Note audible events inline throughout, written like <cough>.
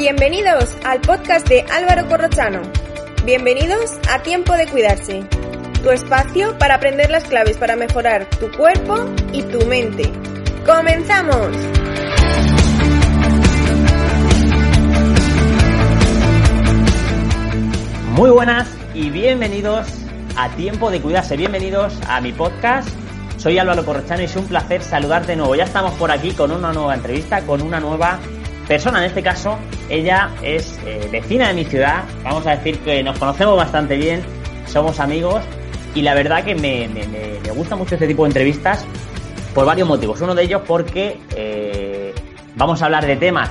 Bienvenidos al podcast de Álvaro Corrochano. Bienvenidos a Tiempo de Cuidarse, tu espacio para aprender las claves para mejorar tu cuerpo y tu mente. ¡Comenzamos! Muy buenas y bienvenidos a Tiempo de Cuidarse. Bienvenidos a mi podcast. Soy Álvaro Corrochano y es un placer saludarte de nuevo. Ya estamos por aquí con una nueva entrevista, con una nueva persona. En este caso, ella es eh, vecina de mi ciudad. Vamos a decir que nos conocemos bastante bien, somos amigos y la verdad que me, gusta mucho este tipo de entrevistas por varios motivos. Uno de ellos porque eh, vamos a hablar de temas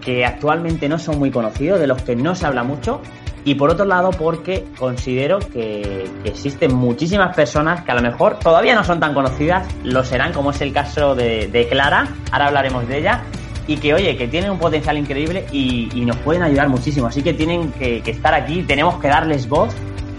que actualmente no son muy conocidos, de los que no se habla mucho y por otro lado, porque considero que, existen muchísimas personas que a lo mejor todavía no son tan conocidas, lo serán, como es el caso de, Clara, ahora hablaremos de ella, y que, oye, que tienen un potencial increíble y, nos pueden ayudar muchísimo. Así que tienen que, estar aquí, tenemos que darles voz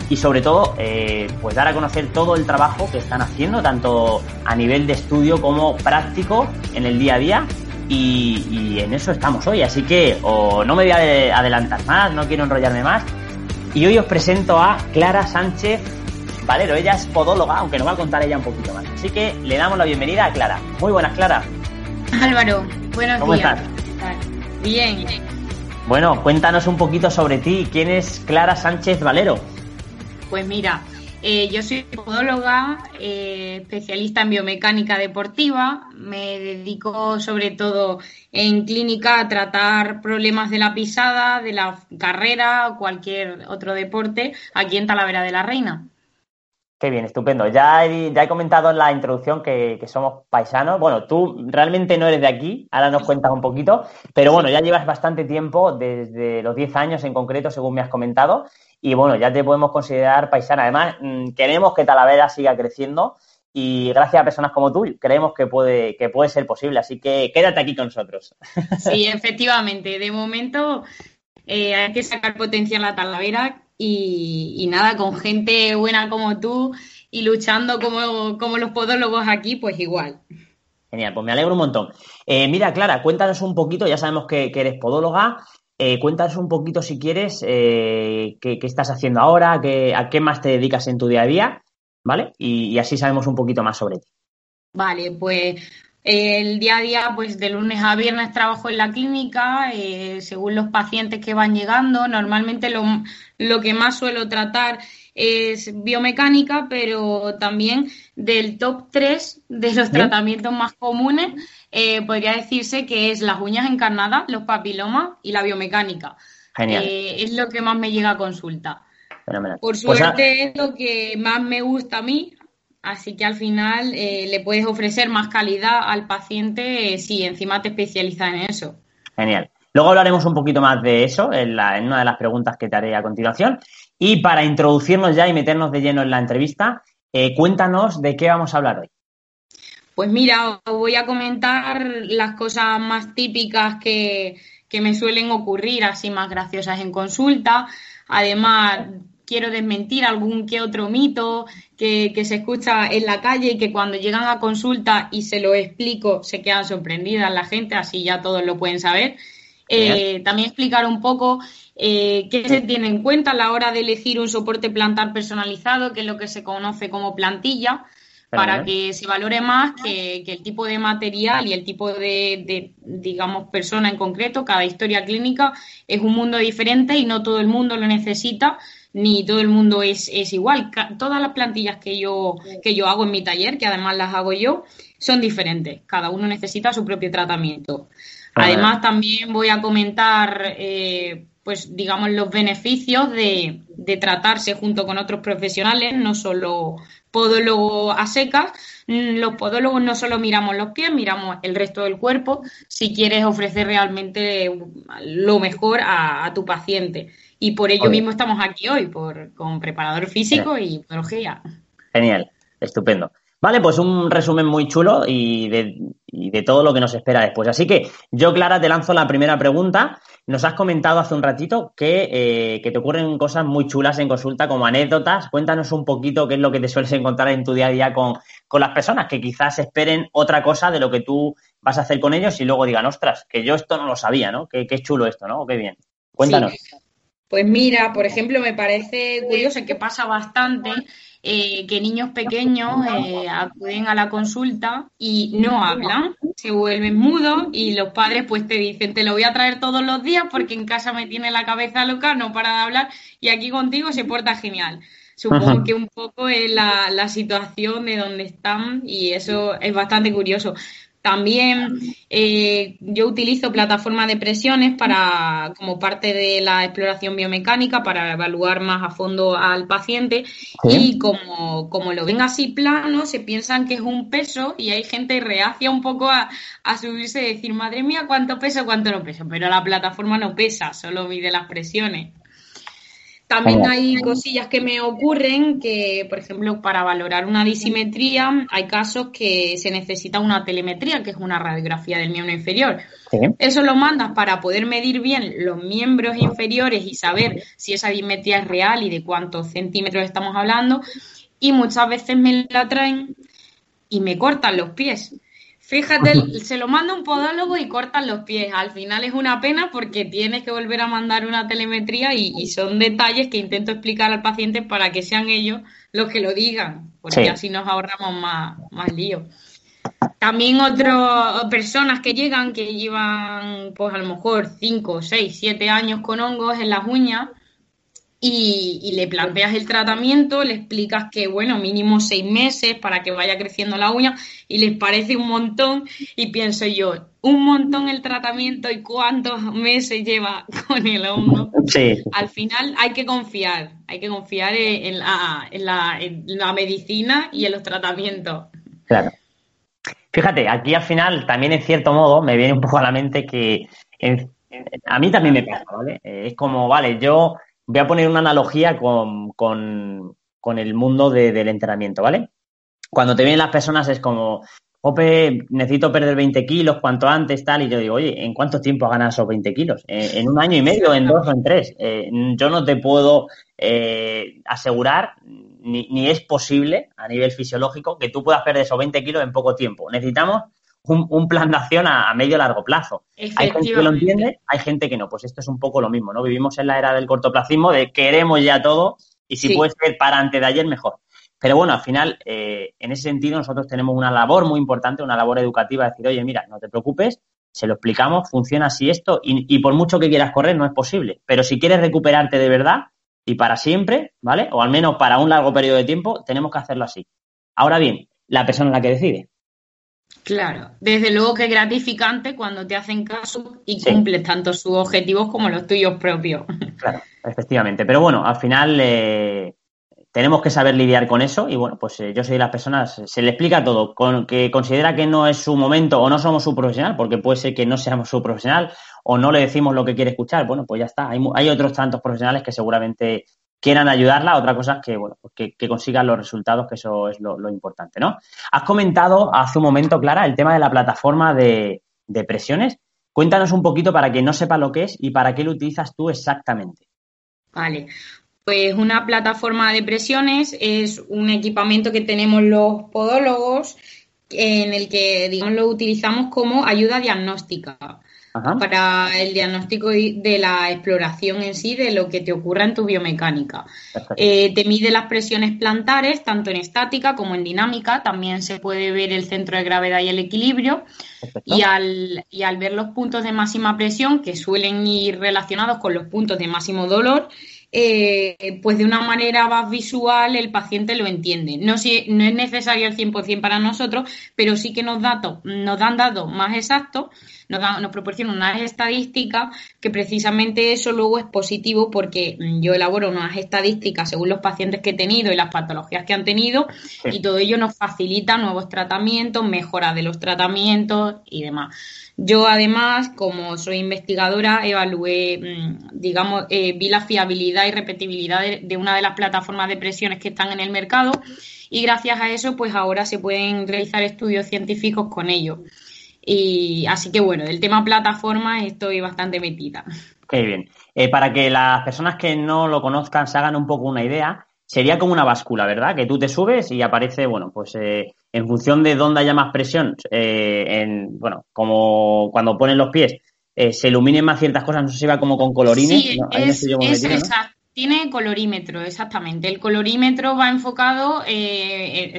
y sobre todo, eh, pues dar a conocer todo el trabajo que están haciendo, tanto a nivel de estudio como práctico en el día a día y, en eso estamos hoy. Así que no me voy a adelantar más, no quiero enrollarme más. Y hoy os presento a Clara Sánchez Valero. Ella es podóloga, aunque nos va a contar ella un poquito más. Así que le damos la bienvenida a Clara. Muy buenas, Clara. Álvaro, buenos ¿Cómo días. estás? Bien. Bueno, cuéntanos un poquito sobre ti. ¿Quién es Clara Sánchez Valero? Pues mira, eh, yo soy podóloga, eh, especialista en biomecánica deportiva. Me dedico sobre todo en clínica a tratar problemas de la pisada, de la carrera o cualquier otro deporte aquí en Talavera de la Reina. Qué bien, estupendo. Ya he, ya he comentado en la introducción que, somos paisanos. Bueno, tú realmente no eres de aquí, ahora nos cuentas un poquito, pero bueno, ya llevas bastante tiempo, desde los 10 años en concreto, según me has comentado, y bueno, ya te podemos considerar paisana. Además, mm, queremos que Talavera siga creciendo y gracias a personas como tú creemos que puede, que puede ser posible. Así que quédate aquí con nosotros. Sí, efectivamente. De momento eh, hay que sacar potencial a Talavera y, nada, con gente buena como tú y luchando como, como los podólogos aquí, pues igual. Genial, pues me alegro un montón. Eh, mira, Clara, cuéntanos un poquito, ya sabemos que, que eres podóloga, eh, cuéntanos un poquito, si quieres, eh, qué, estás haciendo ahora, a qué más te dedicas en tu día a día, ¿vale? Y, así sabemos un poquito más sobre ti. Vale, pues el día a día, pues de lunes a viernes trabajo en la clínica, eh, según los pacientes que van llegando. Normalmente lo, lo que más suelo tratar es biomecánica, pero también del top 3 de los tratamientos más comunes, eh, podría decirse que es las uñas encarnadas, los papilomas y la biomecánica. Genial. Eh, es lo que más me llega a consulta. Por pues suerte es lo que más me gusta a mí, así que al final eh, le puedes ofrecer más calidad al paciente si encima te especializas en eso. Genial. Luego hablaremos un poquito más de eso en, una de las preguntas que te haré a continuación. Y para introducirnos ya y meternos de lleno en la entrevista, eh, cuéntanos de qué vamos a hablar hoy. Pues mira, os voy a comentar las cosas más típicas que, me suelen ocurrir, así más graciosas en consulta. Además, quiero desmentir algún que otro mito que, se escucha en la calle y que cuando llegan a consulta y se lo explico se quedan sorprendidas la gente, así ya todos lo pueden saber. Eh, también explicar un poco eh, qué se tiene en cuenta a la hora de elegir un soporte plantar personalizado, que es lo que se conoce como plantilla, para que se valore más que, el tipo de material y el tipo de, digamos, persona en concreto. Cada historia clínica es un mundo diferente y no todo el mundo lo necesita ni todo el mundo es, es igual. Todas las plantillas que yo, que yo hago en mi taller, que además las hago yo, son diferentes. Cada uno necesita su propio tratamiento. Además, también voy a comentar, eh, pues, digamos, los beneficios de, tratarse junto con otros profesionales, no solo podólogos a secas. Los podólogos no solo miramos los pies, miramos el resto del cuerpo si quieres ofrecer realmente lo mejor a, tu paciente. Y por ello mismo estamos aquí hoy, por, con preparador físico y podología. Genial, estupendo. Vale, pues un resumen muy chulo y de, todo lo que nos espera después. Así que yo, Clara, te lanzo la primera pregunta, nos has comentado hace un ratito que, eh, que, te ocurren cosas muy chulas en consulta, como anécdotas. Cuéntanos un poquito qué es lo que te sueles encontrar en tu día a día con, con las personas que quizás esperen otra cosa de lo que tú vas a hacer con ellos y luego digan, ostras, que yo esto no lo sabía, ¿no? Qué, qué chulo esto, ¿no? Qué bien. Cuéntanos. Pues mira, por ejemplo, me parece curioso que pasa bastante eh, que niños pequeños eh, acuden a la consulta y no hablan, se vuelven mudos y los padres pues te dicen, te lo voy a traer todos los días porque en casa me tiene la cabeza loca, no para de hablar y aquí contigo se porta genial. Supongo que un poco es la, la situación de donde están y eso es bastante curioso. También eh, yo utilizo plataformas de presiones para, como parte de la exploración biomecánica para evaluar más a fondo al paciente. Y como, como lo ven así plano, se piensan que es un peso y hay gente reacia un poco a, a subirse y decir, madre mía, cuánto peso, cuánto no peso, pero la plataforma no pesa, solo mide las presiones. También hay cosillas que me ocurren que, por ejemplo, para valorar una disimetría hay casos que se necesita una telemetría, que es una radiografía del miembro inferior. Eso lo mandas para poder medir bien los miembros inferiores y saber si esa disimetría es real y de cuántos centímetros estamos hablando. Y muchas veces me la traen y me cortan los pies. Fíjate, <laughs> se lo manda un podólogo y cortan los pies. Al final es una pena porque tienes que volver a mandar una telemetría y, son detalles que intento explicar al paciente para que sean ellos los que lo digan, porque así nos ahorramos más, más lío. También otras personas que llegan que llevan, pues a lo mejor 5, 6, 7 años con hongos en las uñas y, le planteas el tratamiento, le explicas que, bueno, mínimo seis meses para que vaya creciendo la uña y les parece un montón y pienso yo, un montón el tratamiento y cuántos meses lleva <laughs> con el hongo. Sí. Al final hay que confiar, hay que confiar en la, en la, en la medicina y en los tratamientos. Claro. Fíjate, aquí al final también en cierto modo me viene un poco a la mente que a mí también me pasa, ¿vale? Es como, vale, yo voy a poner una analogía con, con, el mundo del entrenamiento, ¿vale? Cuando te vienen las personas es como, Ope, necesito perder 20 kilos cuanto antes, tal, y yo digo, oye, ¿en cuánto tiempo has ganado esos 20 kilos? Eh, ¿En un año y medio, en dos o en tres? Eh, yo no te puedo eh, asegurar, ni, ni, es posible a nivel fisiológico, que tú puedas perder esos 20 kilos en poco tiempo. Necesitamos un, plan de acción a, medio largo plazo. Hay gente que lo entiende, hay gente que no. Pues esto es un poco lo mismo, ¿no? Vivimos en la era del cortoplacismo, de queremos ya todo y si puede ser para antes de ayer, mejor. Pero bueno, al final, eh, en ese sentido, nosotros tenemos una labor muy importante, una labor educativa, de decir, oye, mira, no te preocupes, se lo explicamos, funciona así esto, y, y, por mucho que quieras correr, no es posible. Pero si quieres recuperarte de verdad y para siempre, ¿vale? O al menos para un largo periodo de tiempo, tenemos que hacerlo así. Ahora bien, la persona es la que decide. Claro, desde luego que es gratificante cuando te hacen caso y cumples tanto sus objetivos como los tuyos propios. <laughs> Claro, efectivamente. Pero bueno, al final eh, tenemos que saber lidiar con eso y bueno, pues eh, yo soy de las personas, se le explica todo, con, que considera que no es su momento o no somos su profesional, porque puede ser que no seamos su profesional o no le decimos lo que quiere escuchar, bueno, pues ya está. Hay, hay otros tantos profesionales que seguramente quieran ayudarla, otra cosa es que, bueno, pues que, consigan los resultados, que eso es lo, importante, ¿no? Has comentado hace un momento, Clara, el tema de la plataforma de, presiones. Cuéntanos un poquito para que no sepa lo que es y para qué lo utilizas tú exactamente. Vale, pues una plataforma de presiones es un equipamiento que tenemos los podólogos en el que, digamos, lo utilizamos como ayuda diagnóstica para el diagnóstico de la exploración en sí de lo que te ocurra en tu biomecánica. Eh, te mide las presiones plantares, tanto en estática como en dinámica. También se puede ver el centro de gravedad y el equilibrio. Y al, y al ver los puntos de máxima presión, que suelen ir relacionados con los puntos de máximo dolor, eh, pues de una manera más visual el paciente lo entiende. No, si, no es necesario al 100% para nosotros, pero sí que nos, datos, nos dan datos más exactos, nos, proporcionan unas estadísticas que precisamente eso luego es positivo porque yo elaboro unas estadísticas según los pacientes que he tenido y las patologías que han tenido y todo ello nos facilita nuevos tratamientos, mejora de los tratamientos y demás. Yo además, como soy investigadora, evalué, mm, digamos, eh, vi la fiabilidad y repetibilidad de, una de las plataformas de presiones que están en el mercado y gracias a eso, pues ahora se pueden realizar estudios científicos con ello. Y así que bueno, del tema plataforma estoy bastante metida. Qué bien. Eh, para que las personas que no lo conozcan se hagan un poco una idea, sería como una báscula, ¿verdad? Que tú te subes y aparece, bueno, pues eh, en función de dónde haya más presión, eh, en, bueno, como cuando ponen los pies, se iluminen más ciertas cosas, no sé si va como con colorines. Sí, es, exacto. Tiene colorímetro, exactamente. El colorímetro va enfocado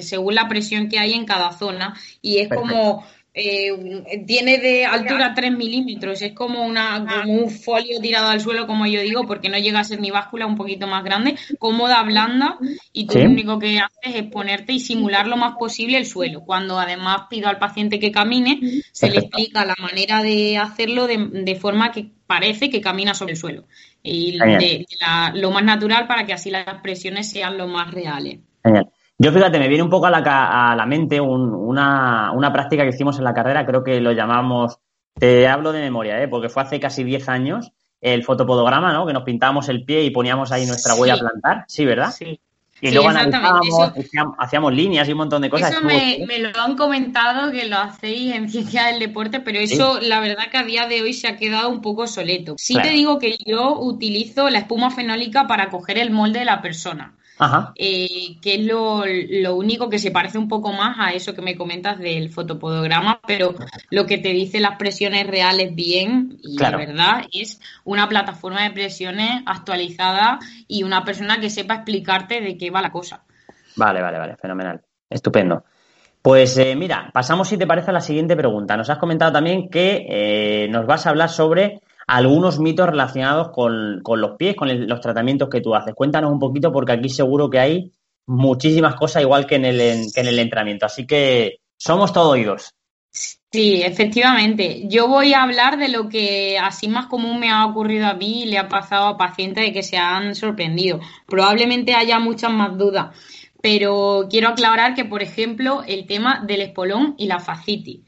según la presión que hay en cada zona y es como eh, tiene de altura 3 milímetros, es como, una, ah. como un folio tirado al suelo, como yo digo, porque no llega a ser mi báscula, un poquito más grande, cómoda, blanda, y tú lo único que haces es ponerte y simular lo más posible el suelo. Cuando además pido al paciente que camine, se le explica la manera de hacerlo de, forma que parece que camina sobre el suelo. Y lo más natural para que así las presiones sean lo más reales. Yo fíjate, me viene un poco a la, a la mente una, una, práctica que hicimos en la carrera, creo que lo llamamos, te hablo de memoria, ¿eh? porque fue hace casi 10 años, el fotopodograma, ¿no? Que nos pintábamos el pie y poníamos ahí nuestra huella a plantar, ¿sí, verdad? Sí. Y luego analizábamos, hacíamos, líneas y un montón de cosas. Eso me, me, lo han comentado que lo hacéis en ciencia del deporte, pero eso la verdad que a día de hoy se ha quedado un poco soleto. Sí te digo que yo utilizo la espuma fenólica para coger el molde de la persona. Eh, que es lo, único que se parece un poco más a eso que me comentas del fotopodograma, pero lo que te dice las presiones reales bien, y la verdad, es una plataforma de presiones actualizada y una persona que sepa explicarte de qué va la cosa. Vale, vale, vale, fenomenal. Estupendo. Pues eh, mira, pasamos si te parece a la siguiente pregunta. Nos has comentado también que eh, nos vas a hablar sobre algunos mitos relacionados con, los pies, con los tratamientos que tú haces. Cuéntanos un poquito porque aquí seguro que hay muchísimas cosas igual que en el, en el entrenamiento. Así que somos todo oídos. Sí, efectivamente. Yo voy a hablar de lo que así más común me ha ocurrido a mí y le ha pasado a pacientes de que se han sorprendido. Probablemente haya muchas más dudas, pero quiero aclarar que, por ejemplo, el tema del espolón y la fascitis.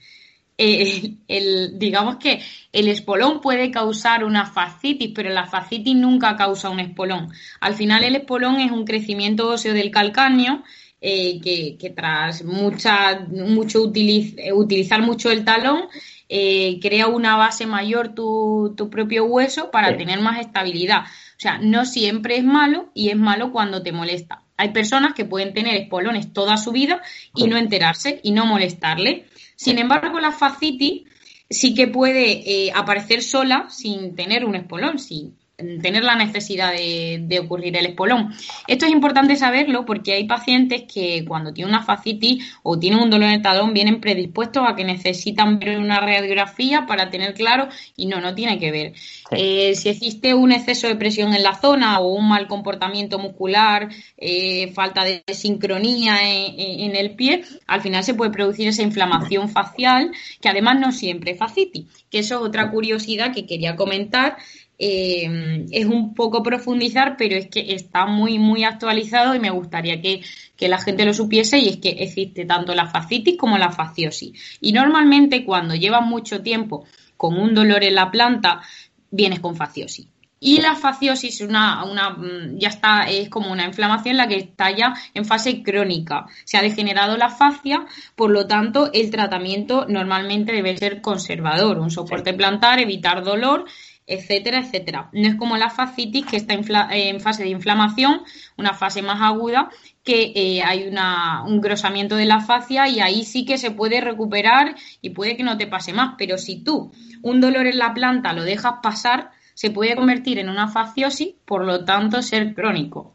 Eh, el, digamos que el espolón puede causar una fascitis, pero la fascitis nunca causa un espolón. Al final el espolón es un crecimiento óseo del calcáneo eh, que, tras mucha, mucho utilizar mucho el talón eh, crea una base mayor tu, tu propio hueso para tener más estabilidad. O sea, no siempre es malo y es malo cuando te molesta. Hay personas que pueden tener espolones toda su vida y no enterarse y no molestarle. Sin embargo, la fascitis sí que puede eh, aparecer sola sin tener un espolón, sin tener la necesidad de, ocurrir el espolón. Esto es importante saberlo porque hay pacientes que cuando tienen una fascitis o tienen un dolor en el talón vienen predispuestos a que necesitan ver una radiografía para tener claro y no, no tiene que ver. Eh, si existe un exceso de presión en la zona o un mal comportamiento muscular, eh, falta de sincronía en, el pie, al final se puede producir esa inflamación facial que además no siempre es fascitis, que eso es otra curiosidad que quería comentar eh, es un poco profundizar, pero es que está muy, muy actualizado y me gustaría que, la gente lo supiese y es que existe tanto la fascitis como la fasciosis. Y normalmente cuando llevas mucho tiempo con un dolor en la planta, vienes con fasciosis. Y la fasciosis una, una, mm, ya está, es como una inflamación la que está ya en fase crónica. Se ha degenerado la fascia, por lo tanto, el tratamiento normalmente debe ser conservador, un soporte plantar, evitar dolor etcétera, etcétera. No es como la fascitis que está en fase de inflamación, una fase más aguda, que eh, hay una, un grosamiento de la fascia y ahí sí que se puede recuperar y puede que no te pase más. Pero si tú un dolor en la planta lo dejas pasar, se puede convertir en una fasciosis, por lo tanto ser crónico.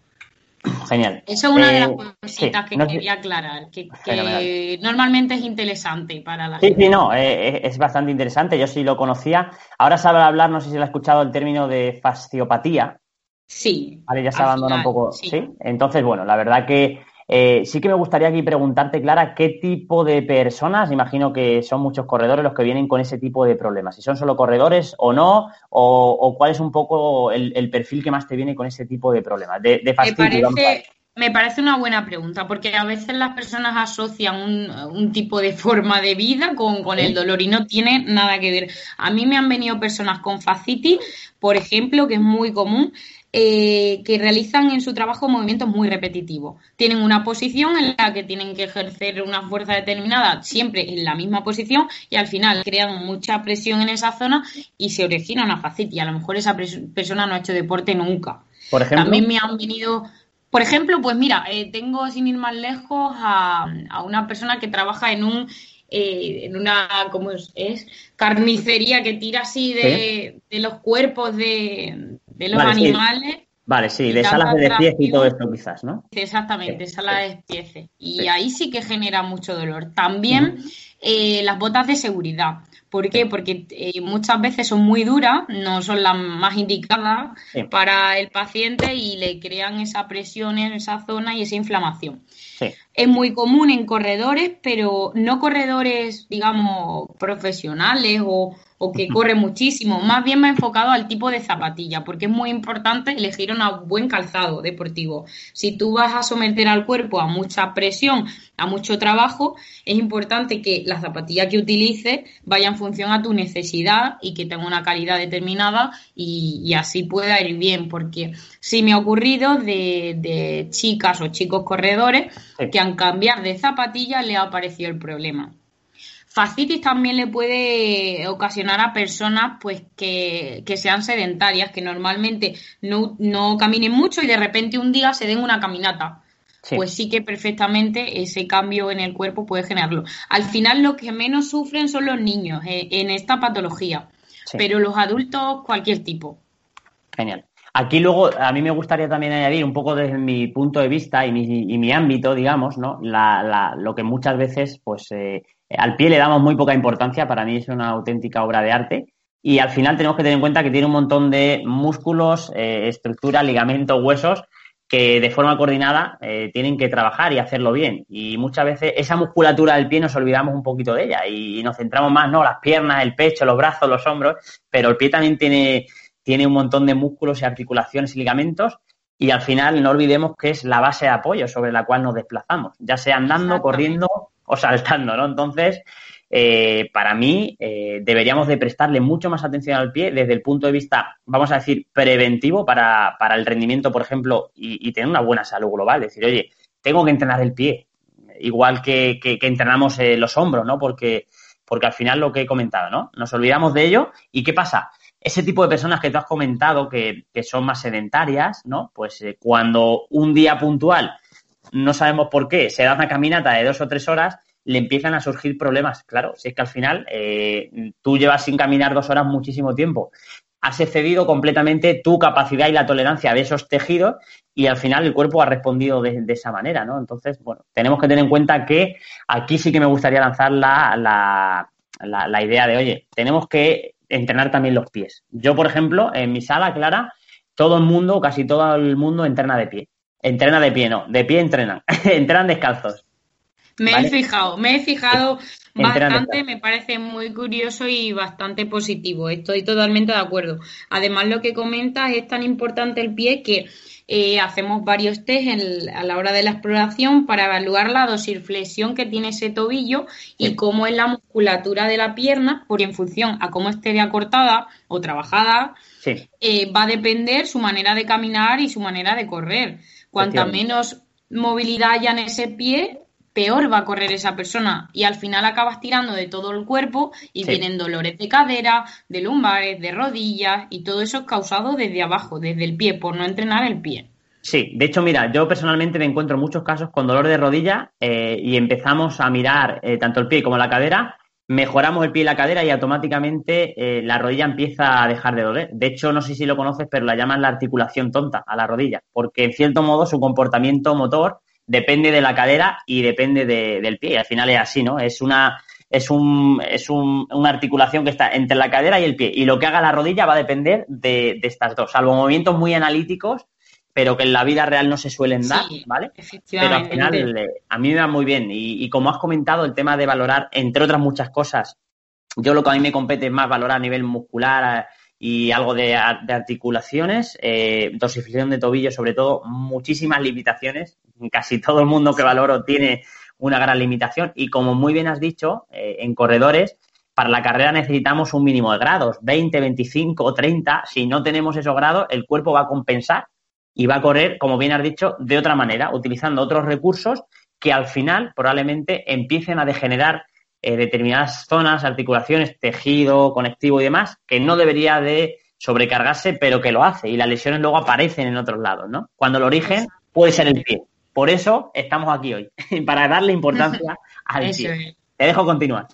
<clears throat> Genial. Eso es una de las eh, cositas que quería aclarar, que, <laughs> normalmente es interesante para la gente. Sí, sí, no, eh, eh, es bastante interesante, yo sí lo conocía. Ahora sabe hablar, no sé si lo ha escuchado, el término de fasciopatía. Sí. Vale, ya se abandona un poco. sí. Entonces, bueno, la verdad que eh, sí que me gustaría aquí preguntarte, Clara, qué tipo de personas, imagino que son muchos corredores los que vienen con ese tipo de problemas, si son solo corredores o no, o, cuál es un poco el, perfil que más te viene con ese tipo de problemas, de, me, parece, me parece una buena pregunta, porque a veces las personas asocian un, tipo de forma de vida con, con el dolor y no tiene nada que ver. A mí me han venido personas con fascitis, por ejemplo, que es muy común, eh, que realizan en su trabajo movimientos muy repetitivos. Tienen una posición en la que tienen que ejercer una fuerza determinada siempre en la misma posición y al final crean mucha presión en esa zona y se origina una fascitis. A lo mejor esa persona no ha hecho deporte nunca. Por ejemplo. También me han venido por ejemplo, pues mira, eh, tengo sin ir más lejos a, una persona que trabaja en un eh, en una ¿cómo es? carnicería que tira así de, los cuerpos de, los animales. Vale, sí, de salas de despiece y todo esto quizás, ¿no? Exactamente, salas de despiece. Y ahí sí que genera mucho dolor. También eh, las botas de seguridad. ¿Por qué? Porque eh, muchas veces son muy duras, no son las más indicadas para el paciente y le crean esa presión en esa zona y esa inflamación. Es muy común en corredores, pero no corredores, digamos, profesionales o, o que corre muchísimo. Más bien me he enfocado al tipo de zapatilla, porque es muy importante elegir un buen calzado deportivo. Si tú vas a someter al cuerpo a mucha presión, a mucho trabajo, es importante que la zapatilla que utilices vaya en función a tu necesidad y que tenga una calidad determinada y, así pueda ir bien, porque sí me ha ocurrido de, chicas o chicos corredores que han cambiado de zapatilla le ha aparecido el problema. Fascitis también le puede ocasionar a personas pues que, sean sedentarias, que normalmente no, caminen mucho y de repente un día se den una caminata. Pues sí que perfectamente ese cambio en el cuerpo puede generarlo. Al final lo que menos sufren son los niños eh, en esta patología, pero los adultos cualquier tipo. Genial. Aquí luego a mí me gustaría también añadir un poco desde mi punto de vista y mi, ámbito, digamos, ¿no? lo que muchas veces pues eh, al pie le damos muy poca importancia, para mí es una auténtica obra de arte. Y al final tenemos que tener en cuenta que tiene un montón de músculos, eh, estructura, ligamentos, huesos que de forma coordinada eh, tienen que trabajar y hacerlo bien. Y muchas veces esa musculatura del pie nos olvidamos un poquito de ella y, nos centramos más, ¿no? Las piernas, el pecho, los brazos, los hombros, pero el pie también tiene, tiene un montón de músculos y articulaciones y ligamentos y al final no olvidemos que es la base de apoyo sobre la cual nos desplazamos, ya sea andando, corriendo o saltando, ¿no? Entonces, eh, para mí, eh, deberíamos de prestarle mucho más atención al pie desde el punto de vista, vamos a decir, preventivo para, para el rendimiento, por ejemplo, y, tener una buena salud global. Decir, oye, tengo que entrenar el pie, igual que, que, entrenamos eh, los hombros, ¿no? Porque, porque al final lo que he comentado, ¿no? Nos olvidamos de ello y ¿qué pasa? Ese tipo de personas que tú has comentado que, que son más sedentarias, ¿no? Pues cuando un día puntual no sabemos por qué, se da una caminata de dos o tres horas, le empiezan a surgir problemas. Claro, si es que al final eh, tú llevas sin caminar dos horas muchísimo tiempo, has excedido completamente tu capacidad y la tolerancia de esos tejidos y al final el cuerpo ha respondido de, esa manera, ¿no? Entonces, bueno, tenemos que tener en cuenta que aquí sí que me gustaría lanzar la, la, la idea de, oye, tenemos que entrenar también los pies. Yo, por ejemplo, en mi sala, Clara, todo el mundo, casi todo el mundo entrena de pie. Entrena de pie, no, de pie entrenan, <laughs> entrenan descalzos. Me he fijado, me he fijado bastante, me parece muy curioso y bastante positivo, estoy totalmente de acuerdo. Además, lo que comentas es tan importante el pie que eh, hacemos varios test a la hora de la exploración para evaluar la dosiflexión que tiene ese tobillo y cómo es la musculatura de la pierna, porque en función a cómo esté acortada o trabajada, eh, va a depender su manera de caminar y su manera de correr. Cuanta menos movilidad haya en ese pie, peor va a correr esa persona. Y al final acabas tirando de todo el cuerpo y vienen dolores de cadera, de lumbares, de rodillas y todo eso es causado desde abajo, desde el pie, por no entrenar el pie. Sí, de hecho, mira, yo personalmente me encuentro muchos casos con dolor de rodilla eh, y empezamos a mirar eh, tanto el pie como la cadera mejoramos el pie y la cadera y automáticamente eh, la rodilla empieza a dejar de doler. De hecho, no sé si lo conoces, pero la llaman la articulación tonta a la rodilla, porque en cierto modo su comportamiento motor depende de la cadera y depende del pie. Y al final es así, ¿no? Es una es un, es un, una articulación que está entre la cadera y el pie. Y lo que haga la rodilla va a depender de, de estas dos. Salvo movimientos muy analíticos, pero que en la vida real no se suelen dar, ¿vale? Pero al final eh, a mí me va muy bien. Y, como has comentado, el tema de valorar, entre otras muchas cosas, yo lo que a mí me compete es más valorar a nivel muscular eh, y algo de, articulaciones, eh, dosificación de tobillo, sobre todo, muchísimas limitaciones. Casi todo el mundo que valoro tiene una gran limitación. Y como muy bien has dicho, en corredores, para la carrera necesitamos un mínimo de grados, 20, 25 o 30. Si no tenemos esos grados, el cuerpo va a compensar y va a correr, como bien has dicho, de otra manera, utilizando otros recursos que al final probablemente empiecen a degenerar eh, determinadas zonas, articulaciones, tejido, conectivo y demás, que no debería de sobrecargarse, pero que lo hace y las lesiones luego aparecen en otros lados, ¿no? Cuando el origen puede ser el pie. Por eso estamos aquí hoy, <laughs> para darle importancia <laughs> al pie. Te dejo continuar.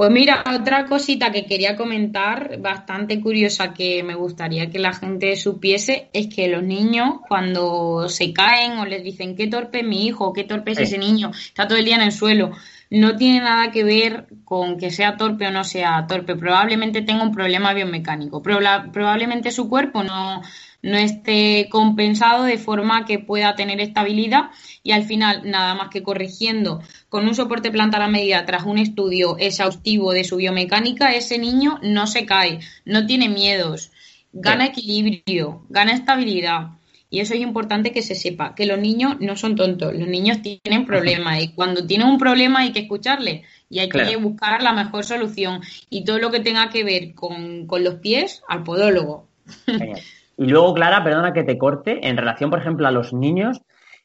Pues mira, otra cosita que quería comentar, bastante curiosa que me gustaría que la gente supiese, es que los niños cuando se caen o les dicen qué torpe es mi hijo, qué torpe es ese niño, está todo el día en el suelo, no tiene nada que ver con que sea torpe o no sea torpe. Probablemente tenga un problema biomecánico, probablemente su cuerpo no, no esté compensado de forma que pueda tener estabilidad y al final nada más que corrigiendo con un soporte plantar a medida tras un estudio exhaustivo de su biomecánica, ese niño no se cae, no tiene miedos, gana equilibrio, gana estabilidad. Y eso es importante que se sepa, que los niños no son tontos, los niños tienen problemas y cuando tienen un problema hay que escucharle y hay que buscar la mejor solución. Y todo lo que tenga que ver con, con los pies, al podólogo. <laughs> Y luego, Clara, perdona que te corte, en relación, por ejemplo, a los niños,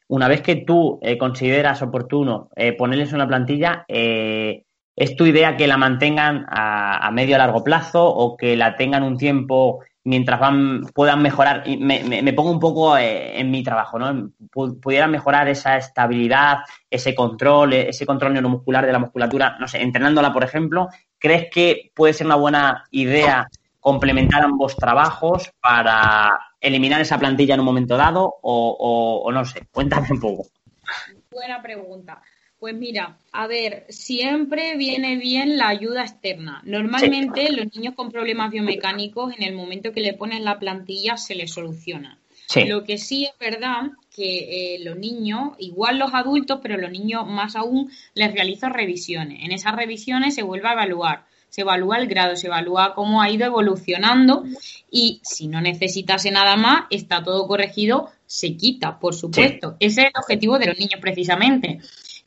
una vez que tú eh, consideras oportuno eh, ponerles una plantilla, eh, ¿es tu idea que la mantengan a, medio a largo plazo o que la tengan un tiempo mientras van, puedan mejorar? Me, me, pongo un poco en mi trabajo, ¿no? Pudieran mejorar esa estabilidad, ese control, ese control neuromuscular de la musculatura, no sé, entrenándola, por ejemplo, ¿crees que puede ser una buena idea complementar ambos trabajos para eliminar esa plantilla en un momento dado o, no sé, cuéntame un poco. Buena pregunta. Pues mira, a ver, siempre viene bien la ayuda externa. Normalmente los niños con problemas biomecánicos, en el momento que le ponen la plantilla, se les soluciona. Lo que sí es verdad que eh, los niños, igual los adultos, pero los niños más aún, les realizan revisiones. En esas revisiones se vuelve a evaluar se evalúa el grado, se evalúa cómo ha ido evolucionando y si no necesitase nada más, está todo corregido, se quita, por supuesto. Ese es el objetivo de los niños precisamente.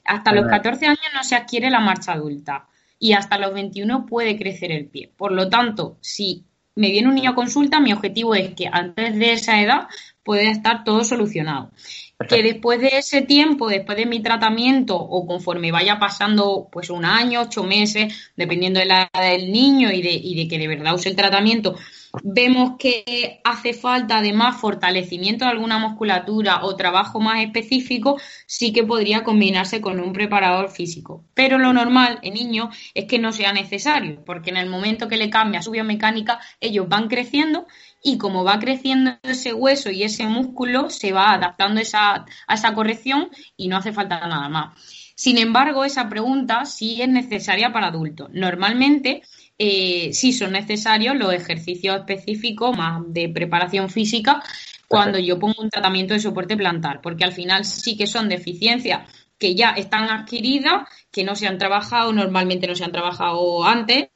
Hasta los 14 años no se adquiere la marcha adulta y hasta los 21 puede crecer el pie. Por lo tanto, si me viene un niño a consulta, mi objetivo es que antes de esa edad pueda estar todo solucionado que después de ese tiempo, después de mi tratamiento o conforme vaya pasando pues un año, ocho meses, dependiendo de la edad del niño y de, y de que de verdad use el tratamiento, vemos que hace falta además fortalecimiento de alguna musculatura o trabajo más específico, sí que podría combinarse con un preparador físico. Pero lo normal en niños es que no sea necesario, porque en el momento que le cambia su biomecánica, ellos van creciendo y como va creciendo ese hueso y ese músculo, se va adaptando esa, a esa corrección y no hace falta nada más. Sin embargo, esa pregunta sí es necesaria para adultos. Normalmente eh, sí son necesarios los ejercicios específicos más de preparación física cuando yo pongo un tratamiento de soporte plantar, porque al final sí que son deficiencias que ya están adquiridas, que no se han trabajado, normalmente no se han trabajado antes,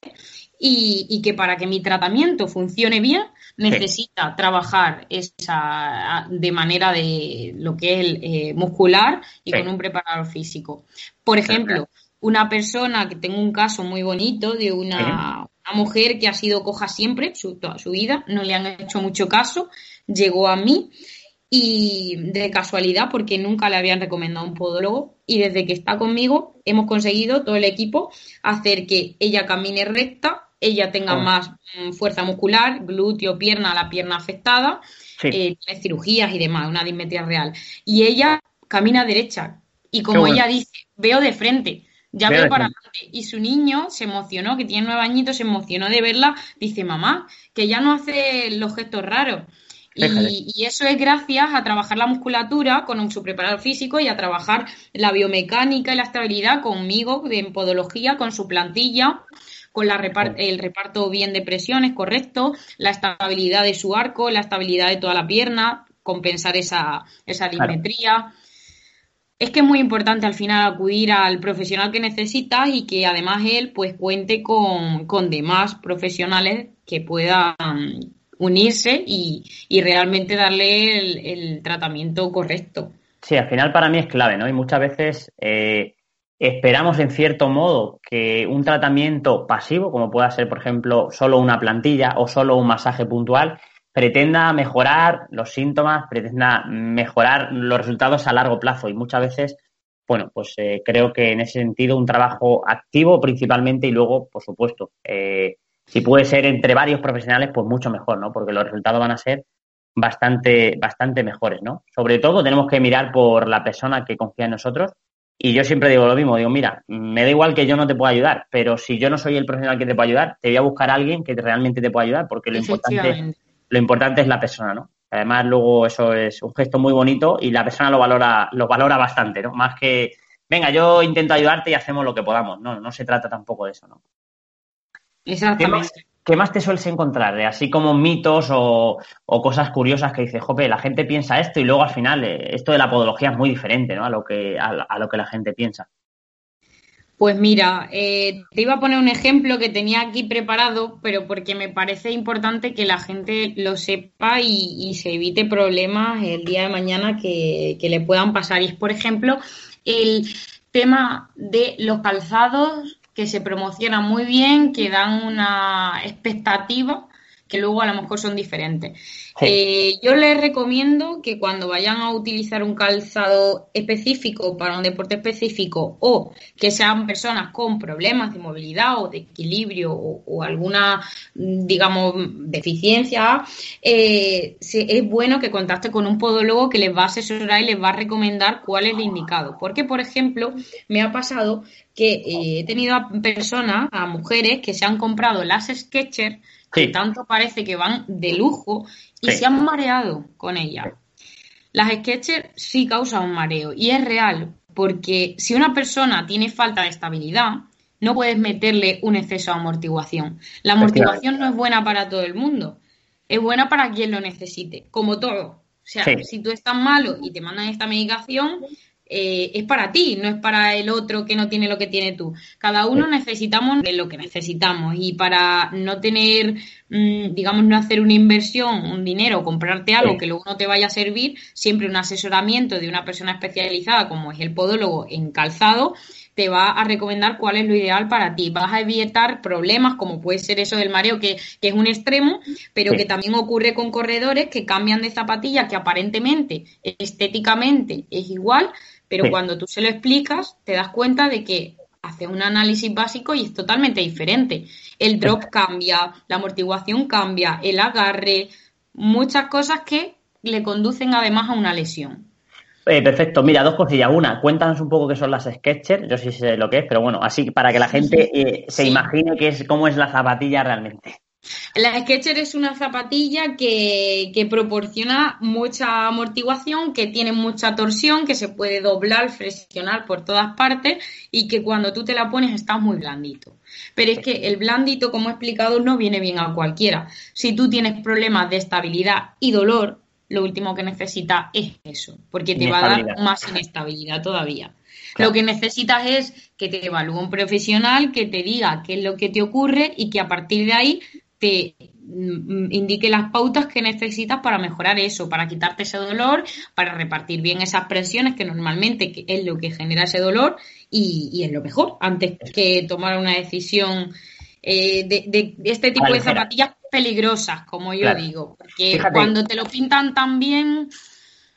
y que para que mi tratamiento funcione bien, necesita trabajar esa de manera de lo que es eh, muscular y con un preparador físico. Por ejemplo, una persona que tengo un caso muy bonito de una, mujer que ha sido coja siempre, toda su vida, no le han hecho mucho caso, llegó a mí y de casualidad, porque nunca le habían recomendado un podólogo, y desde que está conmigo hemos conseguido todo el equipo hacer que ella camine recta, ella tenga ah. más mm, fuerza muscular, glúteo, pierna, la pierna afectada, eh, tiene cirugías y demás, una dismetría real. Y ella camina derecha. Y como ella dice, veo de frente, ya veo, para adelante. Y su niño se emocionó, que tiene nueve añitos, se emocionó de verla. Dice, mamá, que ya no hace los gestos raros. Y, y, eso es gracias a trabajar la musculatura con su preparador físico y a trabajar la biomecánica y la estabilidad conmigo de podología, con su plantilla con la el reparto bien de presiones correcto, la estabilidad de su arco, la estabilidad de toda la pierna, compensar esa, esa dimetría. Es que es muy importante al final acudir al profesional que necesitas y que además él pues cuente con, demás profesionales que puedan unirse y, realmente darle el, tratamiento correcto. Sí, al final para mí es clave, ¿no? Y muchas veces eh, esperamos en cierto modo que un tratamiento pasivo, como pueda ser, por ejemplo, solo una plantilla o solo un masaje puntual, pretenda mejorar los síntomas, pretenda mejorar los resultados a largo plazo y muchas veces, bueno, pues eh, creo que en ese sentido un trabajo activo principalmente y luego, por supuesto, eh, si puede ser entre varios profesionales, pues mucho mejor, ¿no? Porque los resultados van a ser bastante, bastante mejores, ¿no? Sobre todo tenemos que mirar por la persona que confía en nosotros y yo siempre digo lo mismo, digo, mira, me da igual que yo no te pueda ayudar, pero si yo no soy el profesional que te pueda ayudar, te voy a buscar a alguien que realmente te pueda ayudar, porque lo importante, lo importante es la persona, ¿no? Además, luego eso es un gesto muy bonito y la persona lo valora, lo valora bastante, ¿no? Más que, venga, yo intento ayudarte y hacemos lo que podamos. No, no se trata tampoco de eso, ¿no? Exactamente. ¿Qué más te sueles encontrar? Así como mitos o, cosas curiosas que dices, jope, la gente piensa esto y luego al final eh, esto de la podología es muy diferente ¿no? a, lo que, a, lo que la gente piensa. Pues mira, eh, te iba a poner un ejemplo que tenía aquí preparado, pero porque me parece importante que la gente lo sepa y, se evite problemas el día de mañana que, que le puedan pasar. Y es, por ejemplo, el tema de los calzados que se promocionan muy bien, que dan una expectativa que luego a lo mejor son diferentes. Eh, yo les recomiendo que cuando vayan a utilizar un calzado específico para un deporte específico o que sean personas con problemas de movilidad o de equilibrio o, alguna, digamos, deficiencia, eh, es bueno que contacte con un podólogo que les va a asesorar y les va a recomendar cuál es el indicado. Porque, por ejemplo, me ha pasado que eh, he tenido a personas, a mujeres que se han comprado las Sketchers que tanto parece que van de lujo y se han mareado con ellas. Las Sketchers sí causan un mareo y es real, porque si una persona tiene falta de estabilidad, no puedes meterle un exceso de amortiguación. La amortiguación no es buena para todo el mundo, es buena para quien lo necesite, como todo. O sea, si tú estás malo y te mandan esta medicación, eh, es para ti, no es para el otro que no tiene lo que tiene tú. Cada uno necesitamos lo que necesitamos y para no tener, mm, digamos, no hacer una inversión, un dinero, comprarte algo que luego no te vaya a servir, siempre un asesoramiento de una persona especializada como es el podólogo en calzado te va a recomendar cuál es lo ideal para ti. Vas a evitar problemas como puede ser eso del mareo, que, es un extremo, pero que también ocurre con corredores que cambian de zapatilla, que aparentemente, estéticamente es igual, pero cuando tú se lo explicas, te das cuenta de que hace un análisis básico y es totalmente diferente. El drop cambia, la amortiguación cambia, el agarre, muchas cosas que le conducen además a una lesión. Eh, perfecto, mira, dos cosillas. Una, cuéntanos un poco qué son las Sketchers, yo sí sé lo que es, pero bueno, así para que la gente eh, se imagine qué es, cómo es la zapatilla realmente. La Sketcher es una zapatilla que, proporciona mucha amortiguación, que tiene mucha torsión, que se puede doblar, flexionar por todas partes y que cuando tú te la pones está muy blandito. Pero es que el blandito, como he explicado, no viene bien a cualquiera. Si tú tienes problemas de estabilidad y dolor, lo último que necesitas es eso, porque te va a dar más inestabilidad todavía. Lo que necesitas es que te evalúe un profesional, que te diga qué es lo que te ocurre y que a partir de ahí te mm, indique las pautas que necesitas para mejorar eso, para quitarte ese dolor, para repartir bien esas presiones que normalmente es lo que genera ese dolor y, es lo mejor antes que tomar una decisión eh, de, este tipo de zapatillas peligrosas, como yo digo, porque cuando te lo pintan tan bien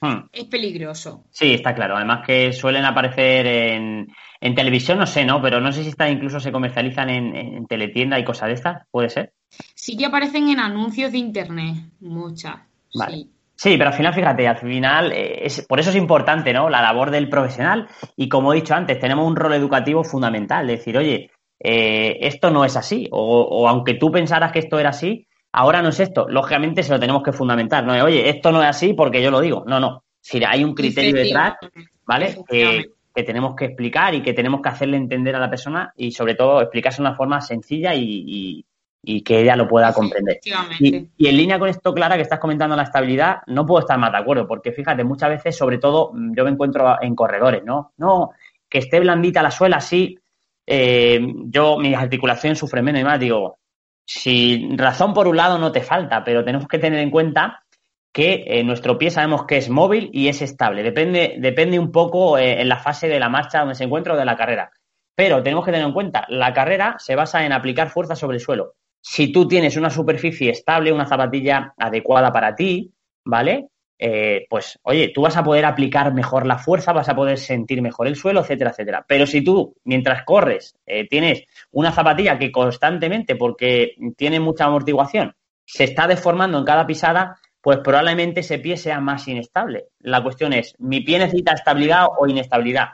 hmm. es peligroso. Sí, está claro. Además que suelen aparecer en, en televisión, no sé, ¿no? Pero no sé si está, incluso se comercializan en, en teletienda y cosas de estas, ¿puede ser? Sí que aparecen en anuncios de internet, muchas. Sí. Sí, pero al final, fíjate, al final, eh, es, por eso es importante, ¿no? La labor del profesional. Y como he dicho antes, tenemos un rol educativo fundamental. Decir, oye, eh, esto no es así. O, aunque tú pensaras que esto era así, ahora no es esto. Lógicamente se lo tenemos que fundamentar. No es, oye, esto no es así porque yo lo digo. No, no. Si hay un criterio detrás, ¿vale? Que, que, tenemos que explicar y que tenemos que hacerle entender a la persona y sobre todo explicarse de una forma sencilla y y que ella lo pueda comprender. Y, y, en línea con esto, Clara, que estás comentando la estabilidad, no puedo estar más de acuerdo, porque fíjate, muchas veces, sobre todo, mm, yo me encuentro en corredores, ¿no? No, que esté blandita la suela, sí, eh, yo, mi articulación sufre menos y más, digo, si razón por un lado no te falta, pero tenemos que tener en cuenta que eh, nuestro pie sabemos que es móvil y es estable. Depende, depende un poco eh, en la fase de la marcha donde se encuentra o de la carrera. Pero tenemos que tener en cuenta, la carrera se basa en aplicar fuerza sobre el suelo. Si tú tienes una superficie estable, una zapatilla adecuada para ti, ¿vale? Eh, pues oye, tú vas a poder aplicar mejor la fuerza, vas a poder sentir mejor el suelo, etcétera, etcétera. Pero si tú, mientras corres, eh, tienes una zapatilla que constantemente, porque tiene mucha amortiguación, se está deformando en cada pisada, pues probablemente ese pie sea más inestable. La cuestión es, ¿mi pie necesita estabilidad o inestabilidad?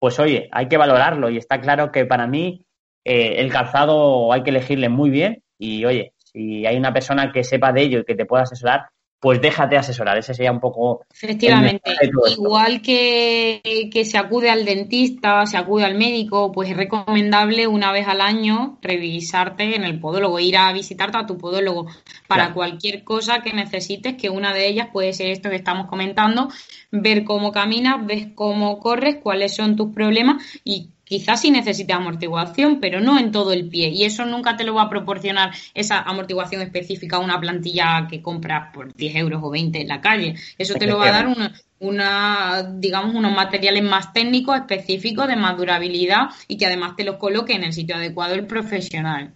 Pues oye, hay que valorarlo y está claro que para mí eh, el calzado hay que elegirle muy bien y oye, si hay una persona que sepa de ello y que te pueda asesorar, pues déjate asesorar. Ese sería un poco. Efectivamente. Igual que, que, se acude al dentista, se acude al médico, pues es recomendable una vez al año revisarte en el podólogo, ir a visitarte a tu podólogo para cualquier cosa que necesites, que una de ellas puede ser esto que estamos comentando, ver cómo caminas, ves cómo corres, cuáles son tus problemas y quizás sí necesite amortiguación, pero no en todo el pie. Y eso nunca te lo va a proporcionar esa amortiguación específica una plantilla que compras por 10 euros o 20 en la calle. Eso te lo va a dar una, una, digamos, unos materiales más técnicos, específicos, de más durabilidad y que además te los coloque en el sitio adecuado el profesional.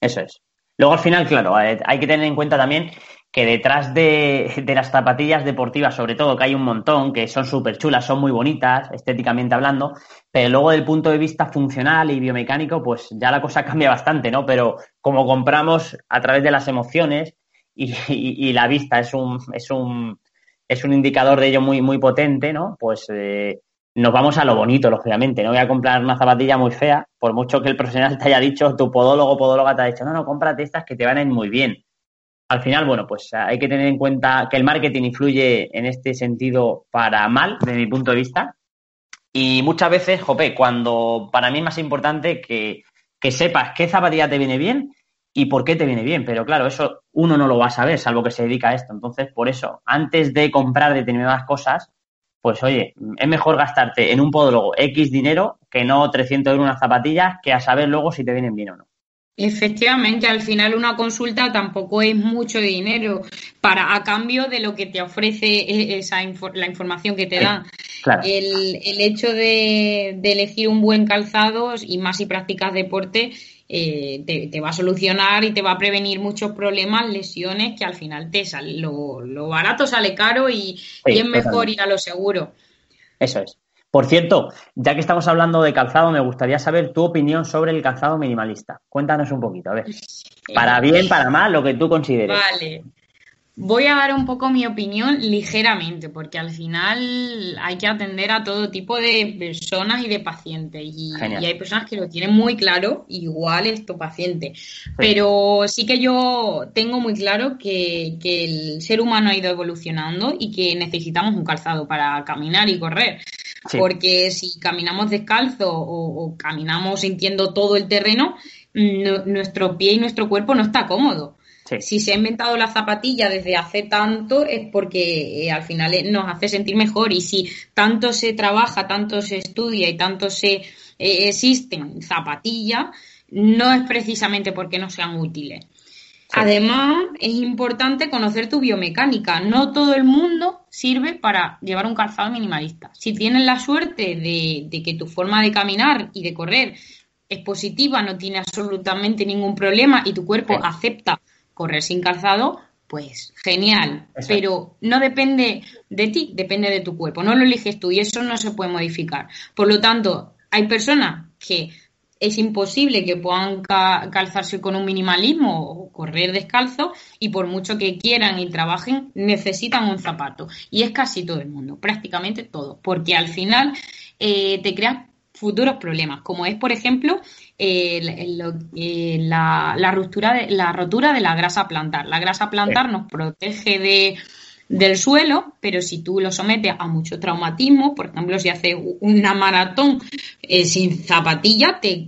Eso es. Luego, al final, claro, eh, hay que tener en cuenta también que detrás de, las zapatillas deportivas, sobre todo, que hay un montón, que son súper chulas, son muy bonitas, estéticamente hablando, pero luego del punto de vista funcional y biomecánico, pues ya la cosa <laughs> cambia bastante, ¿no? Pero como compramos a través de las emociones y, y, la vista es un, es un es un indicador de ello muy, muy potente, ¿no? Pues eh, nos vamos a lo bonito, lógicamente. No voy a comprar una zapatilla muy fea, por mucho que el profesional te haya dicho, tu podólogo podóloga te ha dicho, no, no, cómprate estas que te van a ir muy bien al final, bueno, pues hay que tener en cuenta que el marketing influye en este sentido para mal, desde mi punto de vista. Y muchas veces, jope, cuando para mí es más importante que, que sepas qué zapatilla te viene bien y por qué te viene bien. Pero claro, eso uno no lo va a saber, salvo que se dedica a esto. Entonces, por eso, antes de comprar determinadas cosas, pues oye, es mejor gastarte en un podólogo X dinero que no 300 euros unas zapatillas que a saber luego si te vienen bien o no. Efectivamente, al final una consulta tampoco es mucho dinero para a cambio de lo que te ofrece e, esa la información que te dan. El, el, hecho de, elegir un buen calzado y más si practicas deporte eh, te, va a solucionar y te va a prevenir muchos problemas, lesiones que al final te sale, lo, lo barato sale caro y, y es mejor ir a lo seguro. Eso es. Por cierto, ya que estamos hablando de calzado, me gustaría saber tu opinión sobre el calzado minimalista. Cuéntanos un poquito, a ver. Para bien, para mal, lo que tú consideres. Vale. Voy a dar un poco mi opinión ligeramente, porque al final hay que atender a todo tipo de personas y de pacientes. Y, hay personas que lo tienen muy claro, igual es tu paciente. Pero sí que yo tengo muy claro que, que el ser humano ha ido evolucionando y que necesitamos un calzado para caminar y correr. Porque si caminamos descalzo o, caminamos sintiendo todo el terreno, nuestro pie y nuestro cuerpo no está cómodo. Si se ha inventado la zapatilla desde hace tanto es porque eh, al final eh, nos hace sentir mejor y si tanto se trabaja, tanto se estudia y tanto se eh, existen zapatillas, no es precisamente porque no sean útiles. Además, es importante conocer tu biomecánica. No todo el mundo sirve para llevar un calzado minimalista. Si tienes la suerte de, que tu forma de caminar y de correr es positiva, no tiene absolutamente ningún problema y tu cuerpo acepta correr sin calzado, pues genial. Pero no depende de ti, depende de tu cuerpo. No lo eliges tú y eso no se puede modificar. Por lo tanto, hay personas que es imposible que puedan calzarse con un minimalismo o correr descalzo y por mucho que quieran y trabajen necesitan un zapato. Y es casi todo el mundo, prácticamente todo, porque al final eh, te creas futuros problemas, como es, por ejemplo, eh, la, ruptura de, la rotura de la grasa plantar. La grasa plantar nos protege de del suelo, pero si tú lo sometes a mucho traumatismo, por ejemplo, si haces una maratón eh, sin zapatilla, te,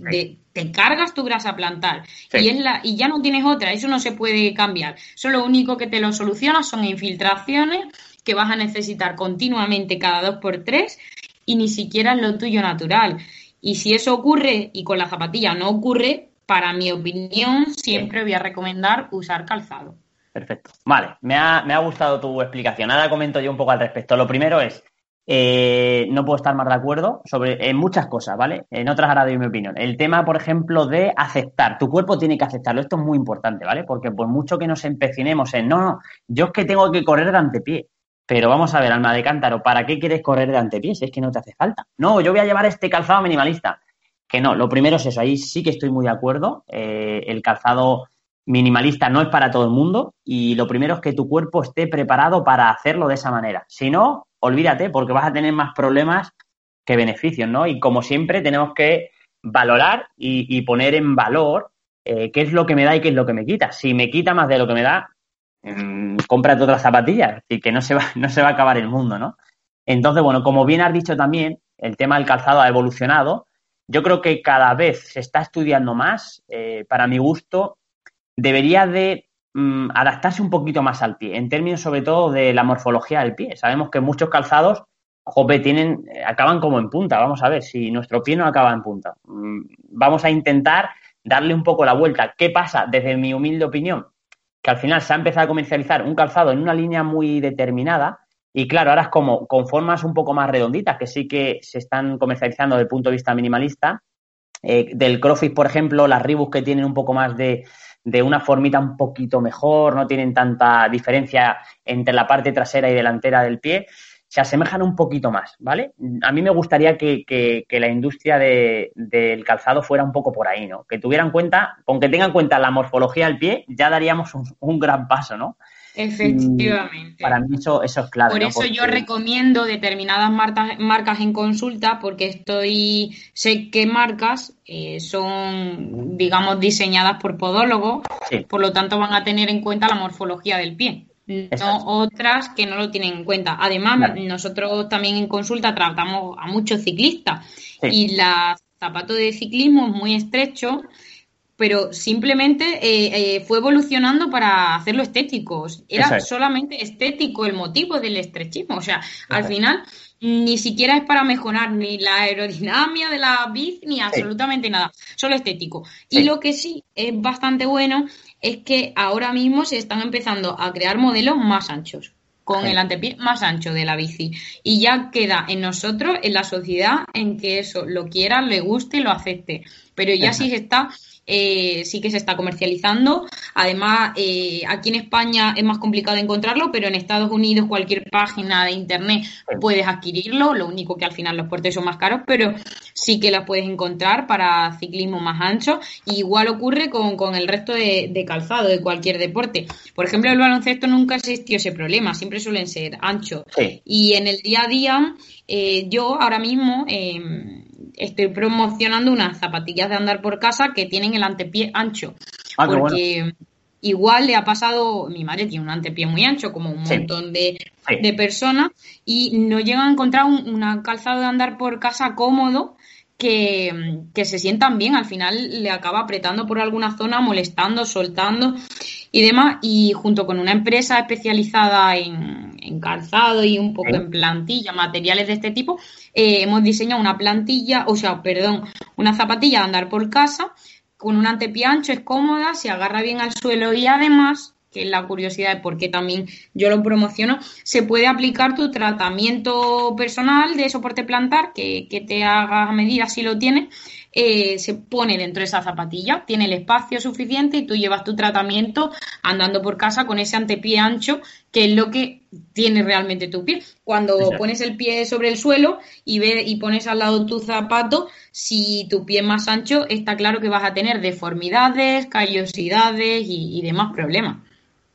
te, cargas tu grasa plantar y, es la, y ya no tienes otra, eso no se puede cambiar. Eso lo único que te lo soluciona son infiltraciones que vas a necesitar continuamente cada dos por tres y ni siquiera es lo tuyo natural. Y si eso ocurre y con la zapatilla no ocurre, para mi opinión, siempre voy a recomendar usar calzado. Perfecto. Vale, me ha, me ha gustado tu explicación. Ahora comento yo un poco al respecto. Lo primero es, eh, no puedo estar más de acuerdo sobre en muchas cosas, ¿vale? En otras ahora doy mi opinión. El tema, por ejemplo, de aceptar. Tu cuerpo tiene que aceptarlo. Esto es muy importante, ¿vale? Porque por mucho que nos empecinemos en, no, no, yo es que tengo que correr de antepié. Pero vamos a ver, alma de cántaro, ¿para qué quieres correr de antepié si es que no te hace falta? No, yo voy a llevar este calzado minimalista. Que no, lo primero es eso, ahí sí que estoy muy de acuerdo. Eh, el calzado minimalista no es para todo el mundo y lo primero es que tu cuerpo esté preparado para hacerlo de esa manera. Si no, olvídate porque vas a tener más problemas que beneficios, ¿no? Y como siempre tenemos que valorar y, poner en valor eh, qué es lo que me da y qué es lo que me quita. Si me quita más de lo que me da, mmm, cómprate otras zapatillas, y que no se, va, <laughs> no se va a acabar el mundo, ¿no? Entonces, bueno, como bien has dicho también, el tema del calzado ha evolucionado. Yo creo que cada vez se está estudiando más. Eh, para mi gusto, debería de mm, adaptarse un poquito más al pie, en términos sobre todo de la morfología del pie. Sabemos que muchos calzados, jope, tienen, eh, acaban como en punta. Vamos a ver si nuestro pie no acaba en punta. Mm, vamos a intentar darle un poco la vuelta. ¿Qué pasa? Desde mi humilde opinión, que al final se ha empezado a comercializar un calzado en una línea muy determinada. Y claro, ahora es como con formas un poco más redonditas, que sí que se están comercializando desde el punto de vista minimalista. Eh, del CrossFit, por ejemplo, las Reebok que tienen un poco más de, de una formita un poquito mejor, no tienen tanta diferencia entre la parte trasera y delantera del pie, se asemejan un poquito más, ¿vale? A mí me gustaría que, que, la industria de, del calzado fuera un poco por ahí, ¿no? Que tuvieran cuenta, con que tengan en cuenta la morfología del pie, ya daríamos un, un gran paso, ¿no? Efectivamente. Para mí eso, eso es clave. Por eso yo recomiendo determinadas marcas, marcas en consulta porque estoy, sé qué marcas eh, son, digamos, diseñadas por podólogos, por lo tanto van a tener en cuenta la morfología del pie. No otras que no lo tienen en cuenta. Además, nosotros también en consulta tratamos a muchos ciclistas y la zapato de ciclismo es muy estrecho pero simplemente eh, eh, fue evolucionando para hacerlo estético. Era solamente estético el motivo del estrechismo. O sea, al final ni siquiera es para mejorar ni la aerodinámica de la bici ni absolutamente nada, solo estético. Y lo que sí es bastante bueno es que ahora mismo se están empezando a crear modelos más anchos con el antepié más ancho de la bici. Y ya queda en nosotros, en la sociedad, en que eso lo quiera, le guste y lo acepte. Pero ya sí se está eh, sí que se está comercializando. Además, eh, aquí en España es más complicado encontrarlo, pero en Estados Unidos cualquier página de internet puedes adquirirlo. Lo único que al final los portes son más caros, pero sí que las puedes encontrar para ciclismo más ancho. igual ocurre con, el resto de, calzado de cualquier deporte. Por ejemplo, el baloncesto nunca existió ese problema, siempre suelen ser anchos. Y en el día a día, eh, yo ahora mismo em, estoy promocionando unas zapatillas de andar por casa que tienen el antepié ancho. Ah, porque igual le ha pasado, mi madre tiene un antepié muy ancho, como un montón de, personas, y no llega a encontrar un, calzado de andar por casa cómodo. Que, que, se sientan bien, al final le acaba apretando por alguna zona, molestando, soltando y demás, y junto con una empresa especializada en, calzado y un poco en plantilla, materiales de este tipo, eh, hemos diseñado una plantilla, o sea, perdón, una zapatilla de andar por casa con un antepié ancho, es cómoda, se agarra bien al suelo y además que es la curiosidad de por qué también yo lo promociono, se puede aplicar tu tratamiento personal de soporte plantar que, que te haga medida si lo tienes eh, se pone dentro de esa zapatilla, tiene el espacio suficiente y tú llevas tu tratamiento andando por casa con ese antepié ancho, que es lo que tiene realmente tu pie. Cuando pones el pie sobre el suelo y, ve, y pones al lado tu zapato, si tu pie es más ancho, está claro que vas a tener deformidades, callosidades y, y demás problemas.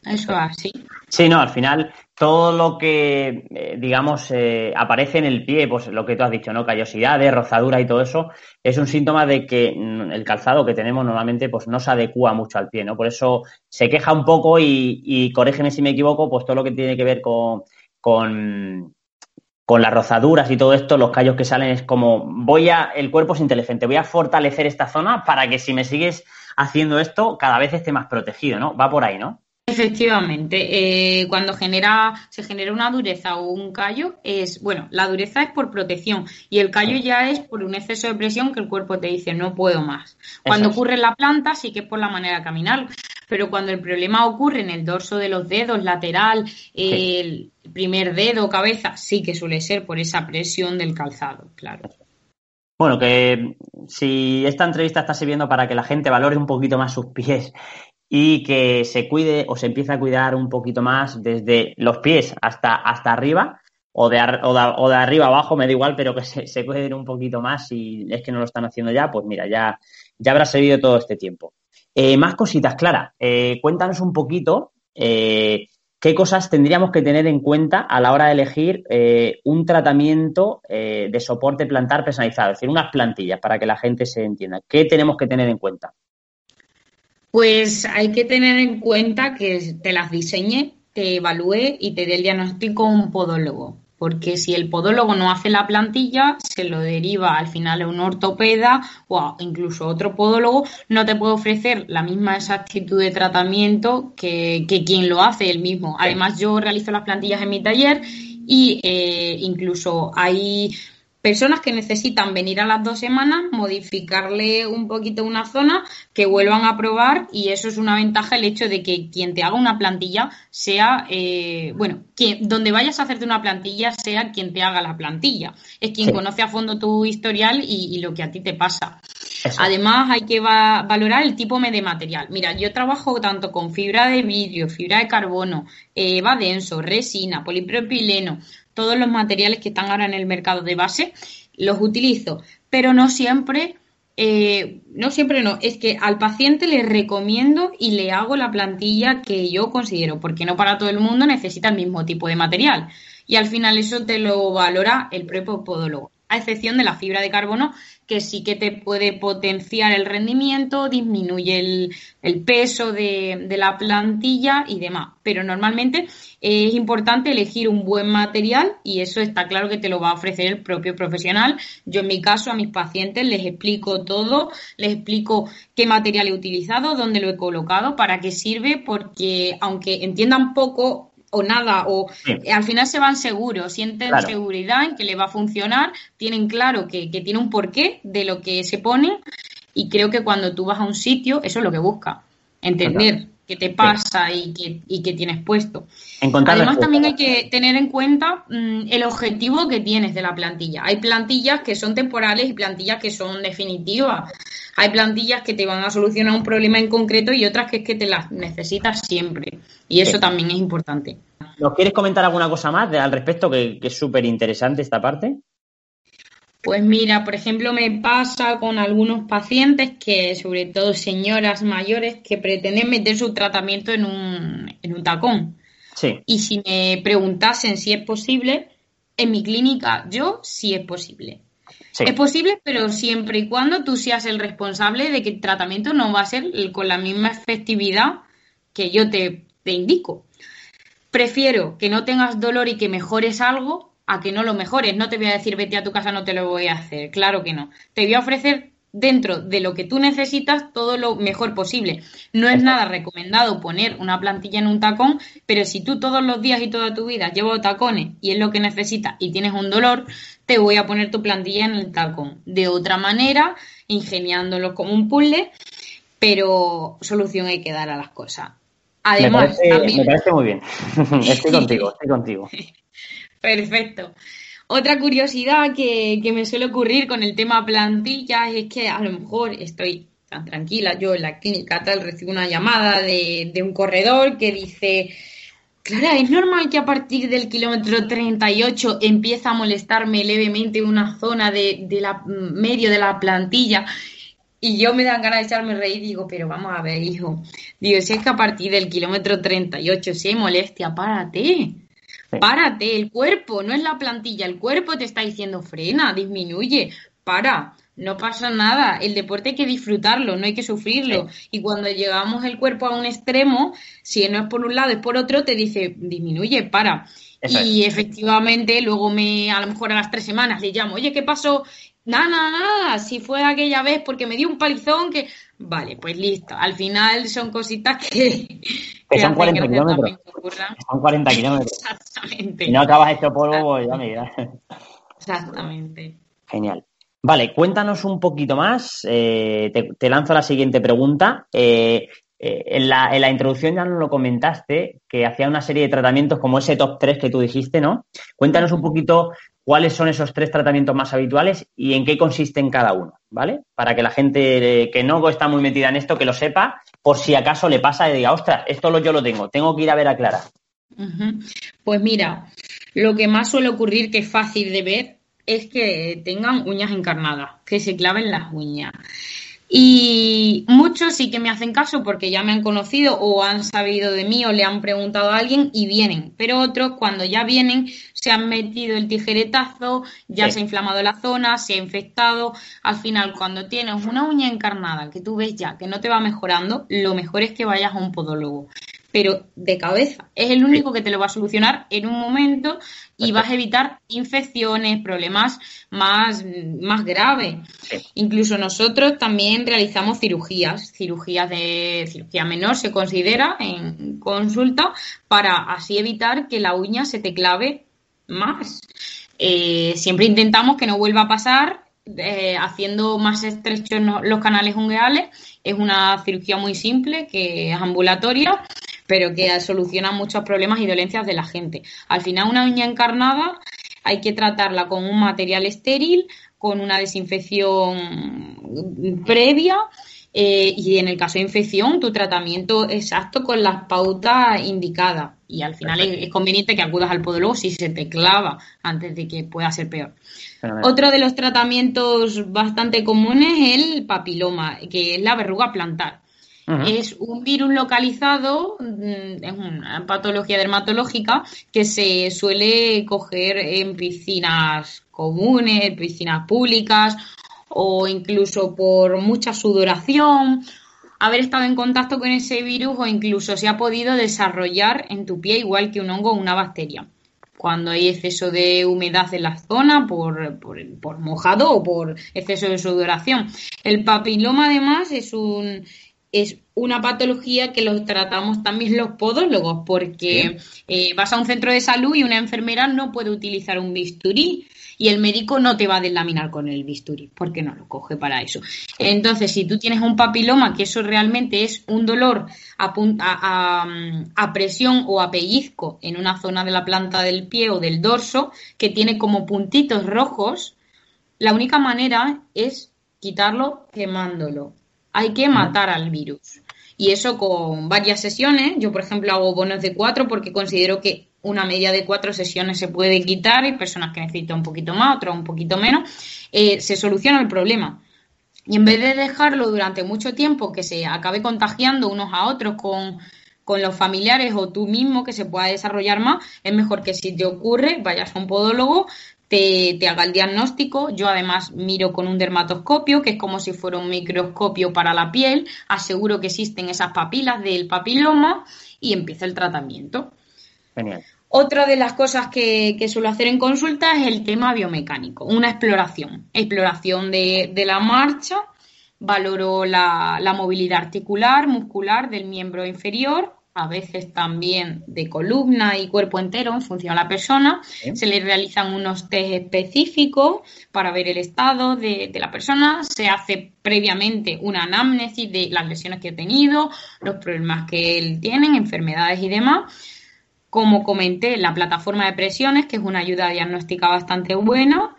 Eso así. Sí, no, al final todo lo que, eh, digamos, eh, aparece en el pie, pues lo que tú has dicho, ¿no? Callosidades, rozadura y todo eso, es un síntoma de que mm, el calzado que tenemos normalmente, pues no se adecua mucho al pie, ¿no? Por eso se queja un poco y, y corrígeme si me equivoco, pues todo lo que tiene que ver con, con las rozaduras y todo esto, los callos que salen es como, voy a, el cuerpo es inteligente, voy a fortalecer esta zona para que si me sigues haciendo esto, cada vez esté más protegido, ¿no? Va por ahí, ¿no? Efectivamente, eh, cuando genera, se genera una dureza o un callo, es, bueno, la dureza es por protección y el callo ya es por un exceso de presión que el cuerpo te dice no puedo más. Cuando ocurre en la planta sí que es por la manera de caminar, pero cuando el problema ocurre en el dorso de los dedos, lateral, el primer dedo, cabeza, sí que suele ser por esa presión del calzado, claro. Bueno, que si esta entrevista está sirviendo para que la gente valore un poquito más sus pies y que se cuide o se empiece a cuidar un poquito más desde los pies hasta, hasta arriba, o de, o de, arriba abajo, me da igual, pero que se, se cuiden un poquito más si es que no lo están haciendo ya, pues mira, ya, ya habrá servido todo este tiempo. Eh, más cositas, Clara, eh, cuéntanos un poquito eh, qué cosas tendríamos que tener en cuenta a la hora de elegir un tratamiento de soporte plantar personalizado, es decir, unas plantillas para que la gente se entienda. ¿Qué tenemos que tener en cuenta? Pues hay que tener en cuenta que te las diseñe, te evalúe y te dé el diagnóstico un podólogo porque si el podólogo no hace la plantilla, se lo deriva al final a un ortopeda o incluso otro podólogo, no te puede ofrecer la misma exactitud de tratamiento que, quien lo hace él mismo. Además, yo realizo las plantillas en mi taller y eh, incluso hay personas que necesitan venir a las dos semanas, modificarle un poquito una zona, que vuelvan a probar y eso es una ventaja el hecho de que quien te haga una plantilla sea, eh, bueno, que donde vayas a hacerte una plantilla sea quien te haga la plantilla. Es quien conoce a fondo tu historial y, lo que a ti te pasa. Además, hay que valorar el tipo de material. Mira, yo trabajo tanto con fibra de vidrio, fibra de carbono, eh, denso, resina, polipropileno todos los materiales que están ahora en el mercado de base, los utilizo, pero no siempre, eh, no siempre no, es que al paciente le recomiendo y le hago la plantilla que yo considero, porque no para todo el mundo necesita el mismo tipo de material. Y al final eso te lo valora el propio podólogo, a excepción de la fibra de carbono, que sí que te puede potenciar el rendimiento, disminuye el, peso de, la plantilla y demás. Pero normalmente es importante elegir un buen material y eso está claro que te lo va a ofrecer el propio profesional. Yo en mi caso a mis pacientes les explico todo, les explico qué material he utilizado, dónde lo he colocado, para qué sirve, porque aunque entiendan poco o nada, o al final se van seguros, sienten seguridad en que le va a funcionar, tienen claro que, tiene un porqué de lo que se pone y creo que cuando tú vas a un sitio, eso es lo que busca, entender qué te pasa y, qué, y qué tienes puesto. Además, también hay que tener en cuenta mm, el objetivo que tienes de la plantilla. Hay plantillas que son temporales y plantillas que son definitivas. Hay plantillas que te van a solucionar un problema en concreto y otras que es que te las necesitas siempre. Y eso también es importante. ¿Nos quieres comentar alguna cosa más al respecto que, es súper interesante esta parte? Pues mira, por ejemplo, me pasa con algunos pacientes que, sobre todo señoras mayores, que pretenden meter su tratamiento en un, en un tacón. Sí. Y si me preguntasen si es posible, en mi clínica yo sí es posible. Es posible, pero siempre y cuando tú seas el responsable de que el tratamiento no va a ser con la misma efectividad que yo te, te indico. Prefiero que no tengas dolor y que mejores algo a que no lo mejores. No te voy a decir vete a tu casa, no te lo voy a hacer. Claro que no. Te voy a ofrecer dentro de lo que tú necesitas todo lo mejor posible. No es nada recomendado poner una plantilla en un tacón, pero si tú todos los días y toda tu vida llevas tacones y es lo que necesitas y tienes un dolor, te voy a poner tu plantilla en el tacón. De otra manera, ingeniándolo como un puzzle, pero solución hay que dar a las cosas. Además, me parece, muy bien. <laughs> estoy <laughs> contigo, estoy contigo. <laughs> Perfecto. Otra curiosidad que, me suele ocurrir con el tema plantillas es que a lo mejor estoy tan tranquila, yo en la clínica tal recibo una llamada de, de un corredor que dice, Clara, ¿es normal que a partir del kilómetro 38 empieza a molestarme levemente una zona de, de la medio de la plantilla? Y yo me dan ganas de echarme reír y digo, pero vamos a ver, hijo. Digo, si es que a partir del kilómetro 38 si hay molestia, párate. Párate, el cuerpo, no es la plantilla, el cuerpo te está diciendo frena, disminuye, para, no pasa nada, el deporte hay que disfrutarlo, no hay que sufrirlo. Y cuando llegamos el cuerpo a un extremo, si no es por un lado, es por otro, te dice, disminuye, para. y efectivamente, luego me, a lo mejor a las tres semanas le llamo, oye, ¿qué pasó? Nada, nada, nada, si fue aquella vez porque me dio un palizón que... Vale, pues listo. Al final son cositas que... Que, son 40 kilómetros. Son 40 kilómetros. Exactamente. Si no acabas este polvo, ya me dirás. Exactamente. Genial. Vale, cuéntanos un poquito más. Eh, te, lanzo la siguiente pregunta. Eh, eh, en, la, en, la, introducción ya nos lo comentaste, que hacía una serie de tratamientos como ese top 3 que tú dijiste, ¿no? Cuéntanos un poquito cuáles son esos tres tratamientos más habituales y en qué consisten cada uno, ¿vale? Para que la gente que no está muy metida en esto, que lo sepa, por si acaso le pasa y diga, ostras, esto lo, yo lo tengo, tengo que ir a ver a Clara. Pues mira, lo que más suele ocurrir, que es fácil de ver, es que tengan uñas encarnadas, que se claven las uñas. Y muchos sí que me hacen caso porque ya me han conocido o han sabido de mí o le han preguntado a alguien y vienen. Pero otros, cuando ya vienen, se han metido el tijeretazo, ya se ha inflamado la zona, se ha infectado. Al final, cuando tienes una uña encarnada que tú ves ya que no te va mejorando, lo mejor es que vayas a un podólogo pero de cabeza. Es el único que te lo va a solucionar en un momento y vas a evitar infecciones, problemas más, más graves. Incluso nosotros también realizamos cirugías, cirugías de cirugía menor se considera en consulta para así evitar que la uña se te clave más. Eh, siempre intentamos que no vuelva a pasar eh, haciendo más estrechos los canales ungueales. Es una cirugía muy simple que es ambulatoria pero que soluciona muchos problemas y dolencias de la gente. Al final, una uña encarnada hay que tratarla con un material estéril, con una desinfección previa eh, y en el caso de infección, tu tratamiento exacto con las pautas indicadas. Y al final es, conveniente que acudas al podólogo si se te clava antes de que pueda ser peor. Otro de los tratamientos bastante comunes es el papiloma, que es la verruga plantar. Es un virus localizado, mm, es una patología dermatológica que se suele coger en piscinas comunes, piscinas públicas o incluso por mucha sudoración, haber estado en contacto con ese virus o incluso se ha podido desarrollar en tu pie igual que un hongo o una bacteria. Cuando hay exceso de humedad en la zona por, por, por mojado o por exceso de sudoración. El papiloma además es un, es una patología que los tratamos también los podólogos, porque eh, vas a un centro de salud y una enfermera no puede utilizar un bisturí y el médico no te va a delaminar con el bisturí, porque no lo coge para eso. Entonces, si tú tienes un papiloma, que eso realmente es un dolor a, a, presión o a pellizco en una zona de la planta del pie o del dorso, que tiene como puntitos rojos, la única manera es quitarlo quemándolo hay que matar al virus. Y eso con varias sesiones. Yo, por ejemplo, hago bonos de cuatro porque considero que una media de cuatro sesiones se puede quitar. Hay personas que necesitan un poquito más, otras un poquito menos. Eh, se soluciona el problema. Y en vez de dejarlo durante mucho tiempo que se acabe contagiando unos a otros con, con los familiares o tú mismo que se pueda desarrollar más, es mejor que si te ocurre vayas a un podólogo, te, haga el diagnóstico. Yo además miro con un dermatoscopio, que es como si fuera un microscopio para la piel, aseguro que existen esas papilas del papiloma y empieza el tratamiento. Genial. Otra de las cosas que, suelo hacer en consulta es el tema biomecánico, una exploración, exploración de, de la marcha, valoro la, la movilidad articular, muscular del miembro inferior, a veces también de columna y cuerpo entero en función a la persona. Se le realizan unos test específicos para ver el estado de, la persona. Se hace previamente una anamnesis de las lesiones que ha tenido, los problemas que él tiene, enfermedades y demás. Como comenté, la plataforma de presiones, que es una ayuda diagnóstica bastante buena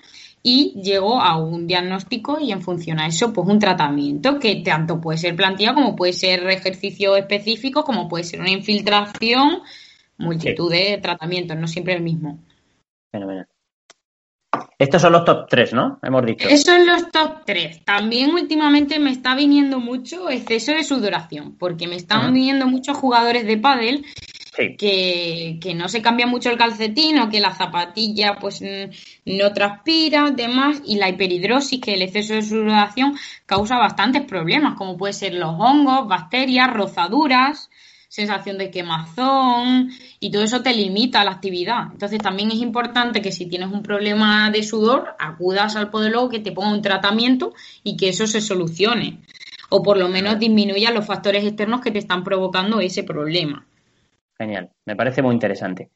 y llego a un diagnóstico y en función a eso, pues un tratamiento que tanto puede ser plantilla como puede ser ejercicio específico, como puede ser una infiltración, multitud de tratamientos, no siempre el mismo. Fenomenal. Estos son los top 3, ¿no? Hemos dicho. Esos son los top 3. También últimamente me está viniendo mucho exceso de sudoración, porque me están viniendo muchos jugadores de pádel que, no se cambia mucho el calcetín o que la zapatilla pues no transpira, demás, y la hiperhidrosis, que el exceso de sudoración causa bastantes problemas, como puede ser los hongos, bacterias, rozaduras, sensación de quemazón y todo eso te limita la actividad. Entonces también es importante que si tienes un problema de sudor, acudas al podólogo que te ponga un tratamiento y que eso se solucione o por lo menos disminuya los factores externos que te están provocando ese problema. Genial, me parece muy interesante.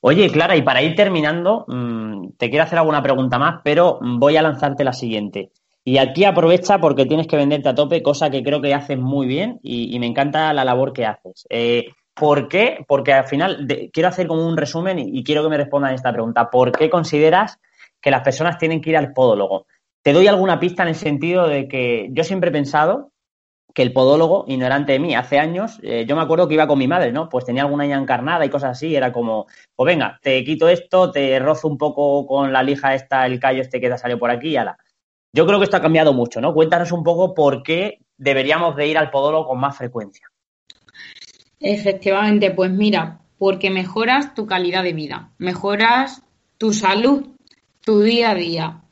Oye, Clara, y para ir terminando, mm, te quiero hacer alguna pregunta más, pero voy a lanzarte la siguiente. Y aquí aprovecha porque tienes que venderte a tope, cosa que creo que haces muy bien y, me encanta la labor que haces. Eh, ¿Por qué? Porque al final quiero hacer como un resumen y, quiero que me respondan esta pregunta. ¿Por qué consideras que las personas tienen que ir al podólogo? Te doy alguna pista en el sentido de que yo siempre he pensado que el podólogo, ignorante de mí, hace años, eh, yo me acuerdo que iba con mi madre, ¿no? Pues tenía alguna ya encarnada y cosas así, era como, pues venga, te quito esto, te rozo un poco con la lija esta, el callo este que te salió por aquí y ala. Yo creo que esto ha cambiado mucho, ¿no? Cuéntanos un poco por qué deberíamos de ir al podólogo con más frecuencia. Efectivamente, pues mira, porque mejoras tu calidad de vida, mejoras tu salud, tu día a día.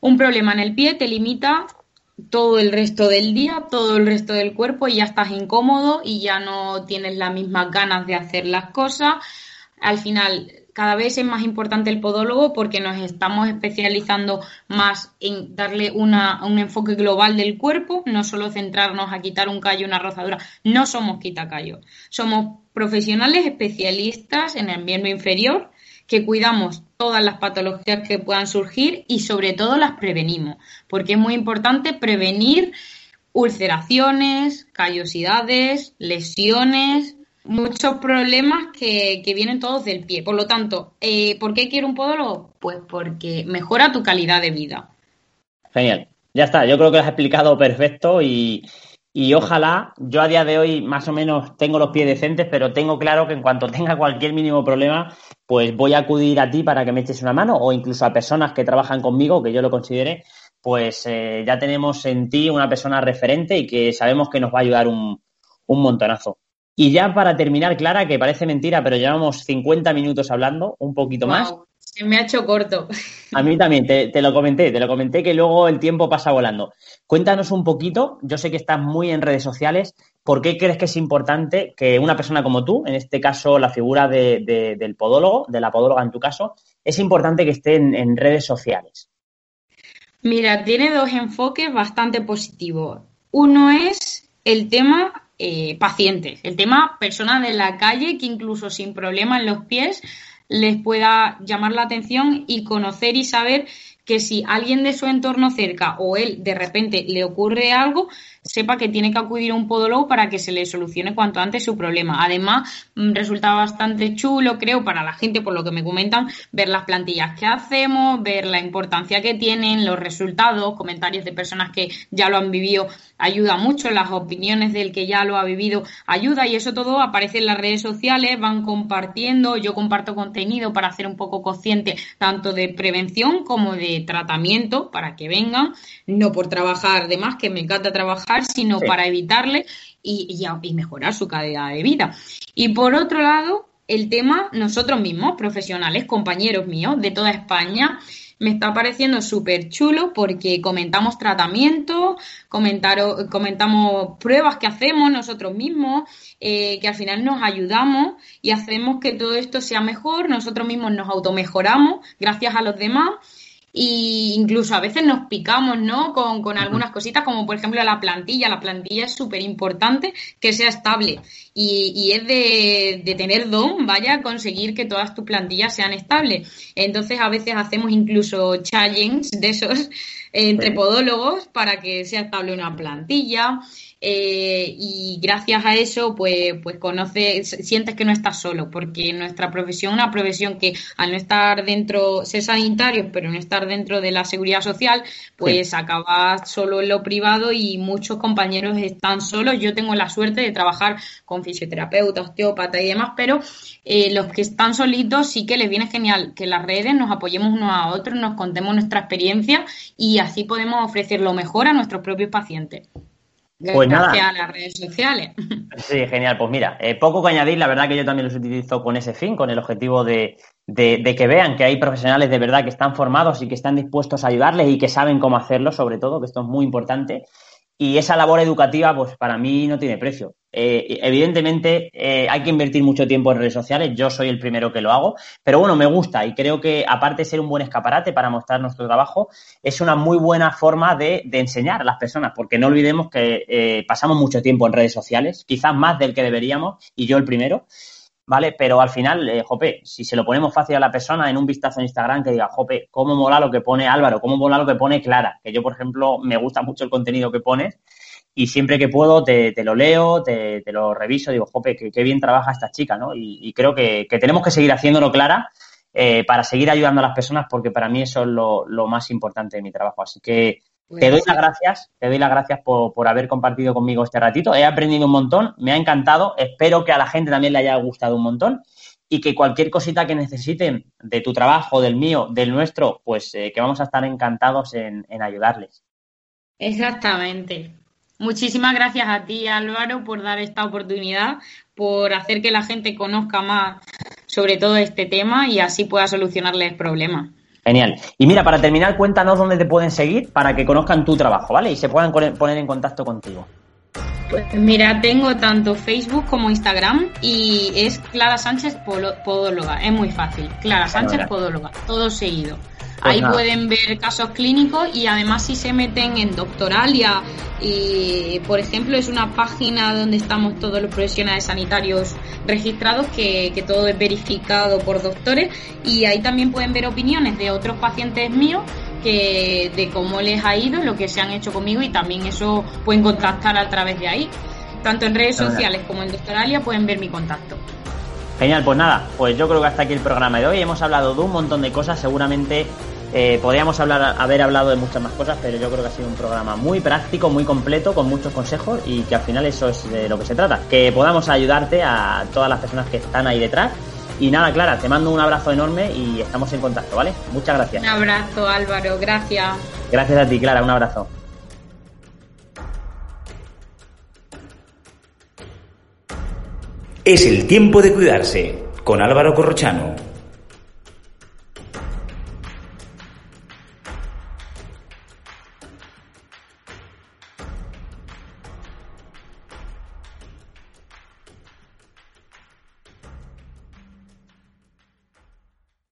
Un problema en el pie te limita todo el resto del día, todo el resto del cuerpo y ya estás incómodo y ya no tienes las mismas ganas de hacer las cosas. Al final, cada vez es más importante el podólogo porque nos estamos especializando más en darle una, un enfoque global del cuerpo, no solo centrarnos a quitar un callo, una rozadura. No somos quitacallo, somos profesionales especialistas en el miembro inferior que cuidamos todas las patologías que puedan surgir y sobre todo las prevenimos, porque es muy importante prevenir ulceraciones, callosidades, lesiones, muchos problemas que, vienen todos del pie. Por lo tanto, eh, ¿por qué quiero un podólogo? Pues porque mejora tu calidad de vida. Genial. Ya está, yo creo que lo has explicado perfecto y, y ojalá, yo a día de hoy más o menos tengo los pies decentes, pero tengo claro que en cuanto <laughs> tenga cualquier mínimo problema, pues voy a acudir a ti para que me eches una mano o incluso a personas que trabajan conmigo, que yo lo considere, pues eh, ya tenemos en ti una persona referente y que sabemos que nos va a ayudar un, un montonazo. Y ya para terminar, Clara, que parece mentira, pero llevamos 50 minutos hablando, un poquito más. Se me ha hecho corto. A mí también, te, lo comenté, te lo comenté que luego el tiempo pasa volando. Cuéntanos un poquito, yo sé que estás muy en redes sociales, ¿por qué crees que es importante que una persona como tú, en este caso la figura del podólogo, de la podóloga en tu caso, es importante que esté en, redes sociales? Mira, tiene dos enfoques bastante positivos. Uno es el tema eh, pacientes, el tema personas de la calle que incluso sin problema en los pies les pueda llamar la atención y conocer y saber que si alguien de su entorno cerca o él de repente le ocurre algo, sepa que tiene que acudir a un podólogo para que se le solucione cuanto antes su problema. Además, mm, resulta bastante chulo, creo, para la gente, por lo que me comentan, ver las plantillas que hacemos, ver la importancia que tienen, los resultados, comentarios de personas que ya lo han vivido, ayuda mucho, las opiniones del que ya lo ha vivido ayuda y eso todo aparece en las redes sociales, van compartiendo, yo comparto contenido para hacer un poco consciente tanto de prevención como de tratamiento para que vengan, no por trabajar de más, que me encanta trabajar, sino para evitarle y, y, mejorar su calidad de vida. Y por otro lado, el tema, nosotros mismos, profesionales, compañeros míos de toda España, me está pareciendo súper chulo porque comentamos tratamientos, comentamos pruebas que hacemos nosotros mismos, eh, que al final nos ayudamos y hacemos que todo esto sea mejor, nosotros mismos nos automejoramos gracias a los demás y incluso a veces nos picamos, ¿no? Con, con algunas cositas, como por ejemplo la plantilla. La plantilla es súper importante que sea estable y, y es de, de, tener don, vaya, conseguir que todas tus plantillas sean estables. Entonces a veces hacemos incluso challenges de esos entre podólogos para que sea estable una plantilla. Eh, y gracias a eso pues, pues conoces, sientes que no estás solo, porque nuestra profesión es una profesión que al no estar dentro, ser sanitarios, pero no estar dentro de la seguridad social, pues acabas solo en lo privado y muchos compañeros están solos. Yo tengo la suerte de trabajar con fisioterapeuta, osteópata y demás, pero eh, los que están solitos sí que les viene genial que las redes nos apoyemos unos a otros, nos contemos nuestra experiencia y así podemos ofrecer lo mejor a nuestros propios pacientes. Pues Gracias a las redes sociales. <laughs> Sí, genial. Pues mira, eh, poco que añadir. La verdad que yo también los utilizo con ese fin, con el objetivo de, de, que vean que hay profesionales de verdad que están formados y que están dispuestos a ayudarles y que saben cómo hacerlo, sobre todo, que esto es muy importante. Y esa labor educativa, pues para mí no tiene precio. Eh, evidentemente eh, hay que invertir mucho tiempo en redes sociales, yo soy el primero que lo hago, pero bueno, me gusta y creo que aparte de ser un buen escaparate para mostrar nuestro trabajo, es una muy buena forma de, enseñar a las personas, porque no olvidemos que eh, pasamos mucho tiempo en redes sociales, quizás más del que deberíamos, y yo el primero. ¿Vale? Pero al final, eh, jope, si se lo ponemos fácil a la persona en un vistazo en Instagram que diga, jope, cómo mola lo que pone Álvaro, cómo mola lo que pone Clara, que yo, por ejemplo, me gusta mucho el contenido que pones y siempre que puedo te, lo leo, te, lo reviso, digo, jope, qué, bien trabaja esta chica, ¿no? Y, creo que, tenemos que seguir haciéndolo, Clara, eh, para seguir ayudando a las personas, porque para mí eso es lo, lo más importante de mi trabajo. Así que te doy las gracias, te doy las gracias por, haber compartido conmigo este ratito. He aprendido un montón, me ha encantado. Espero que a la gente también le haya gustado un montón y que cualquier cosita que necesiten de tu trabajo, del mío, del nuestro, pues eh, que vamos a estar encantados en, en ayudarles. Exactamente. Muchísimas gracias a ti, Álvaro, por dar esta oportunidad, por hacer que la gente conozca más sobre todo este tema y así pueda solucionarles problemas. Genial. Y mira, para terminar, cuéntanos dónde te pueden seguir para que conozcan tu trabajo, ¿vale? Y se puedan poner en contacto contigo. Pues mira, tengo tanto Facebook como Instagram y es Clara Sánchez Podóloga. Es muy fácil. Clara Sánchez Podóloga. Todo seguido. Pues Ahí pueden ver casos clínicos y además si se meten en Doctoralia y por ejemplo es una página donde estamos todos los profesionales sanitarios registrados que, que todo es verificado por doctores y ahí también pueden ver opiniones de otros pacientes míos que de cómo les ha ido, lo que se han hecho conmigo y también eso pueden contactar a través de ahí. Tanto en redes sociales como en Doctoralia pueden ver mi contacto. Genial, pues nada, pues yo creo que hasta aquí el programa de hoy. Hemos hablado de un montón de cosas, seguramente eh, podríamos hablar, haber hablado de muchas más cosas, pero yo creo que ha sido un programa muy práctico, muy completo, con muchos consejos y que al final eso es de lo que se trata, que podamos ayudarte a todas las personas que están ahí detrás. Y nada, Clara, te mando un abrazo enorme y estamos en contacto, ¿vale? Muchas gracias. Un abrazo, Álvaro, gracias. Gracias a ti, Clara, un abrazo. Es el tiempo de cuidarse con Álvaro Corrochano.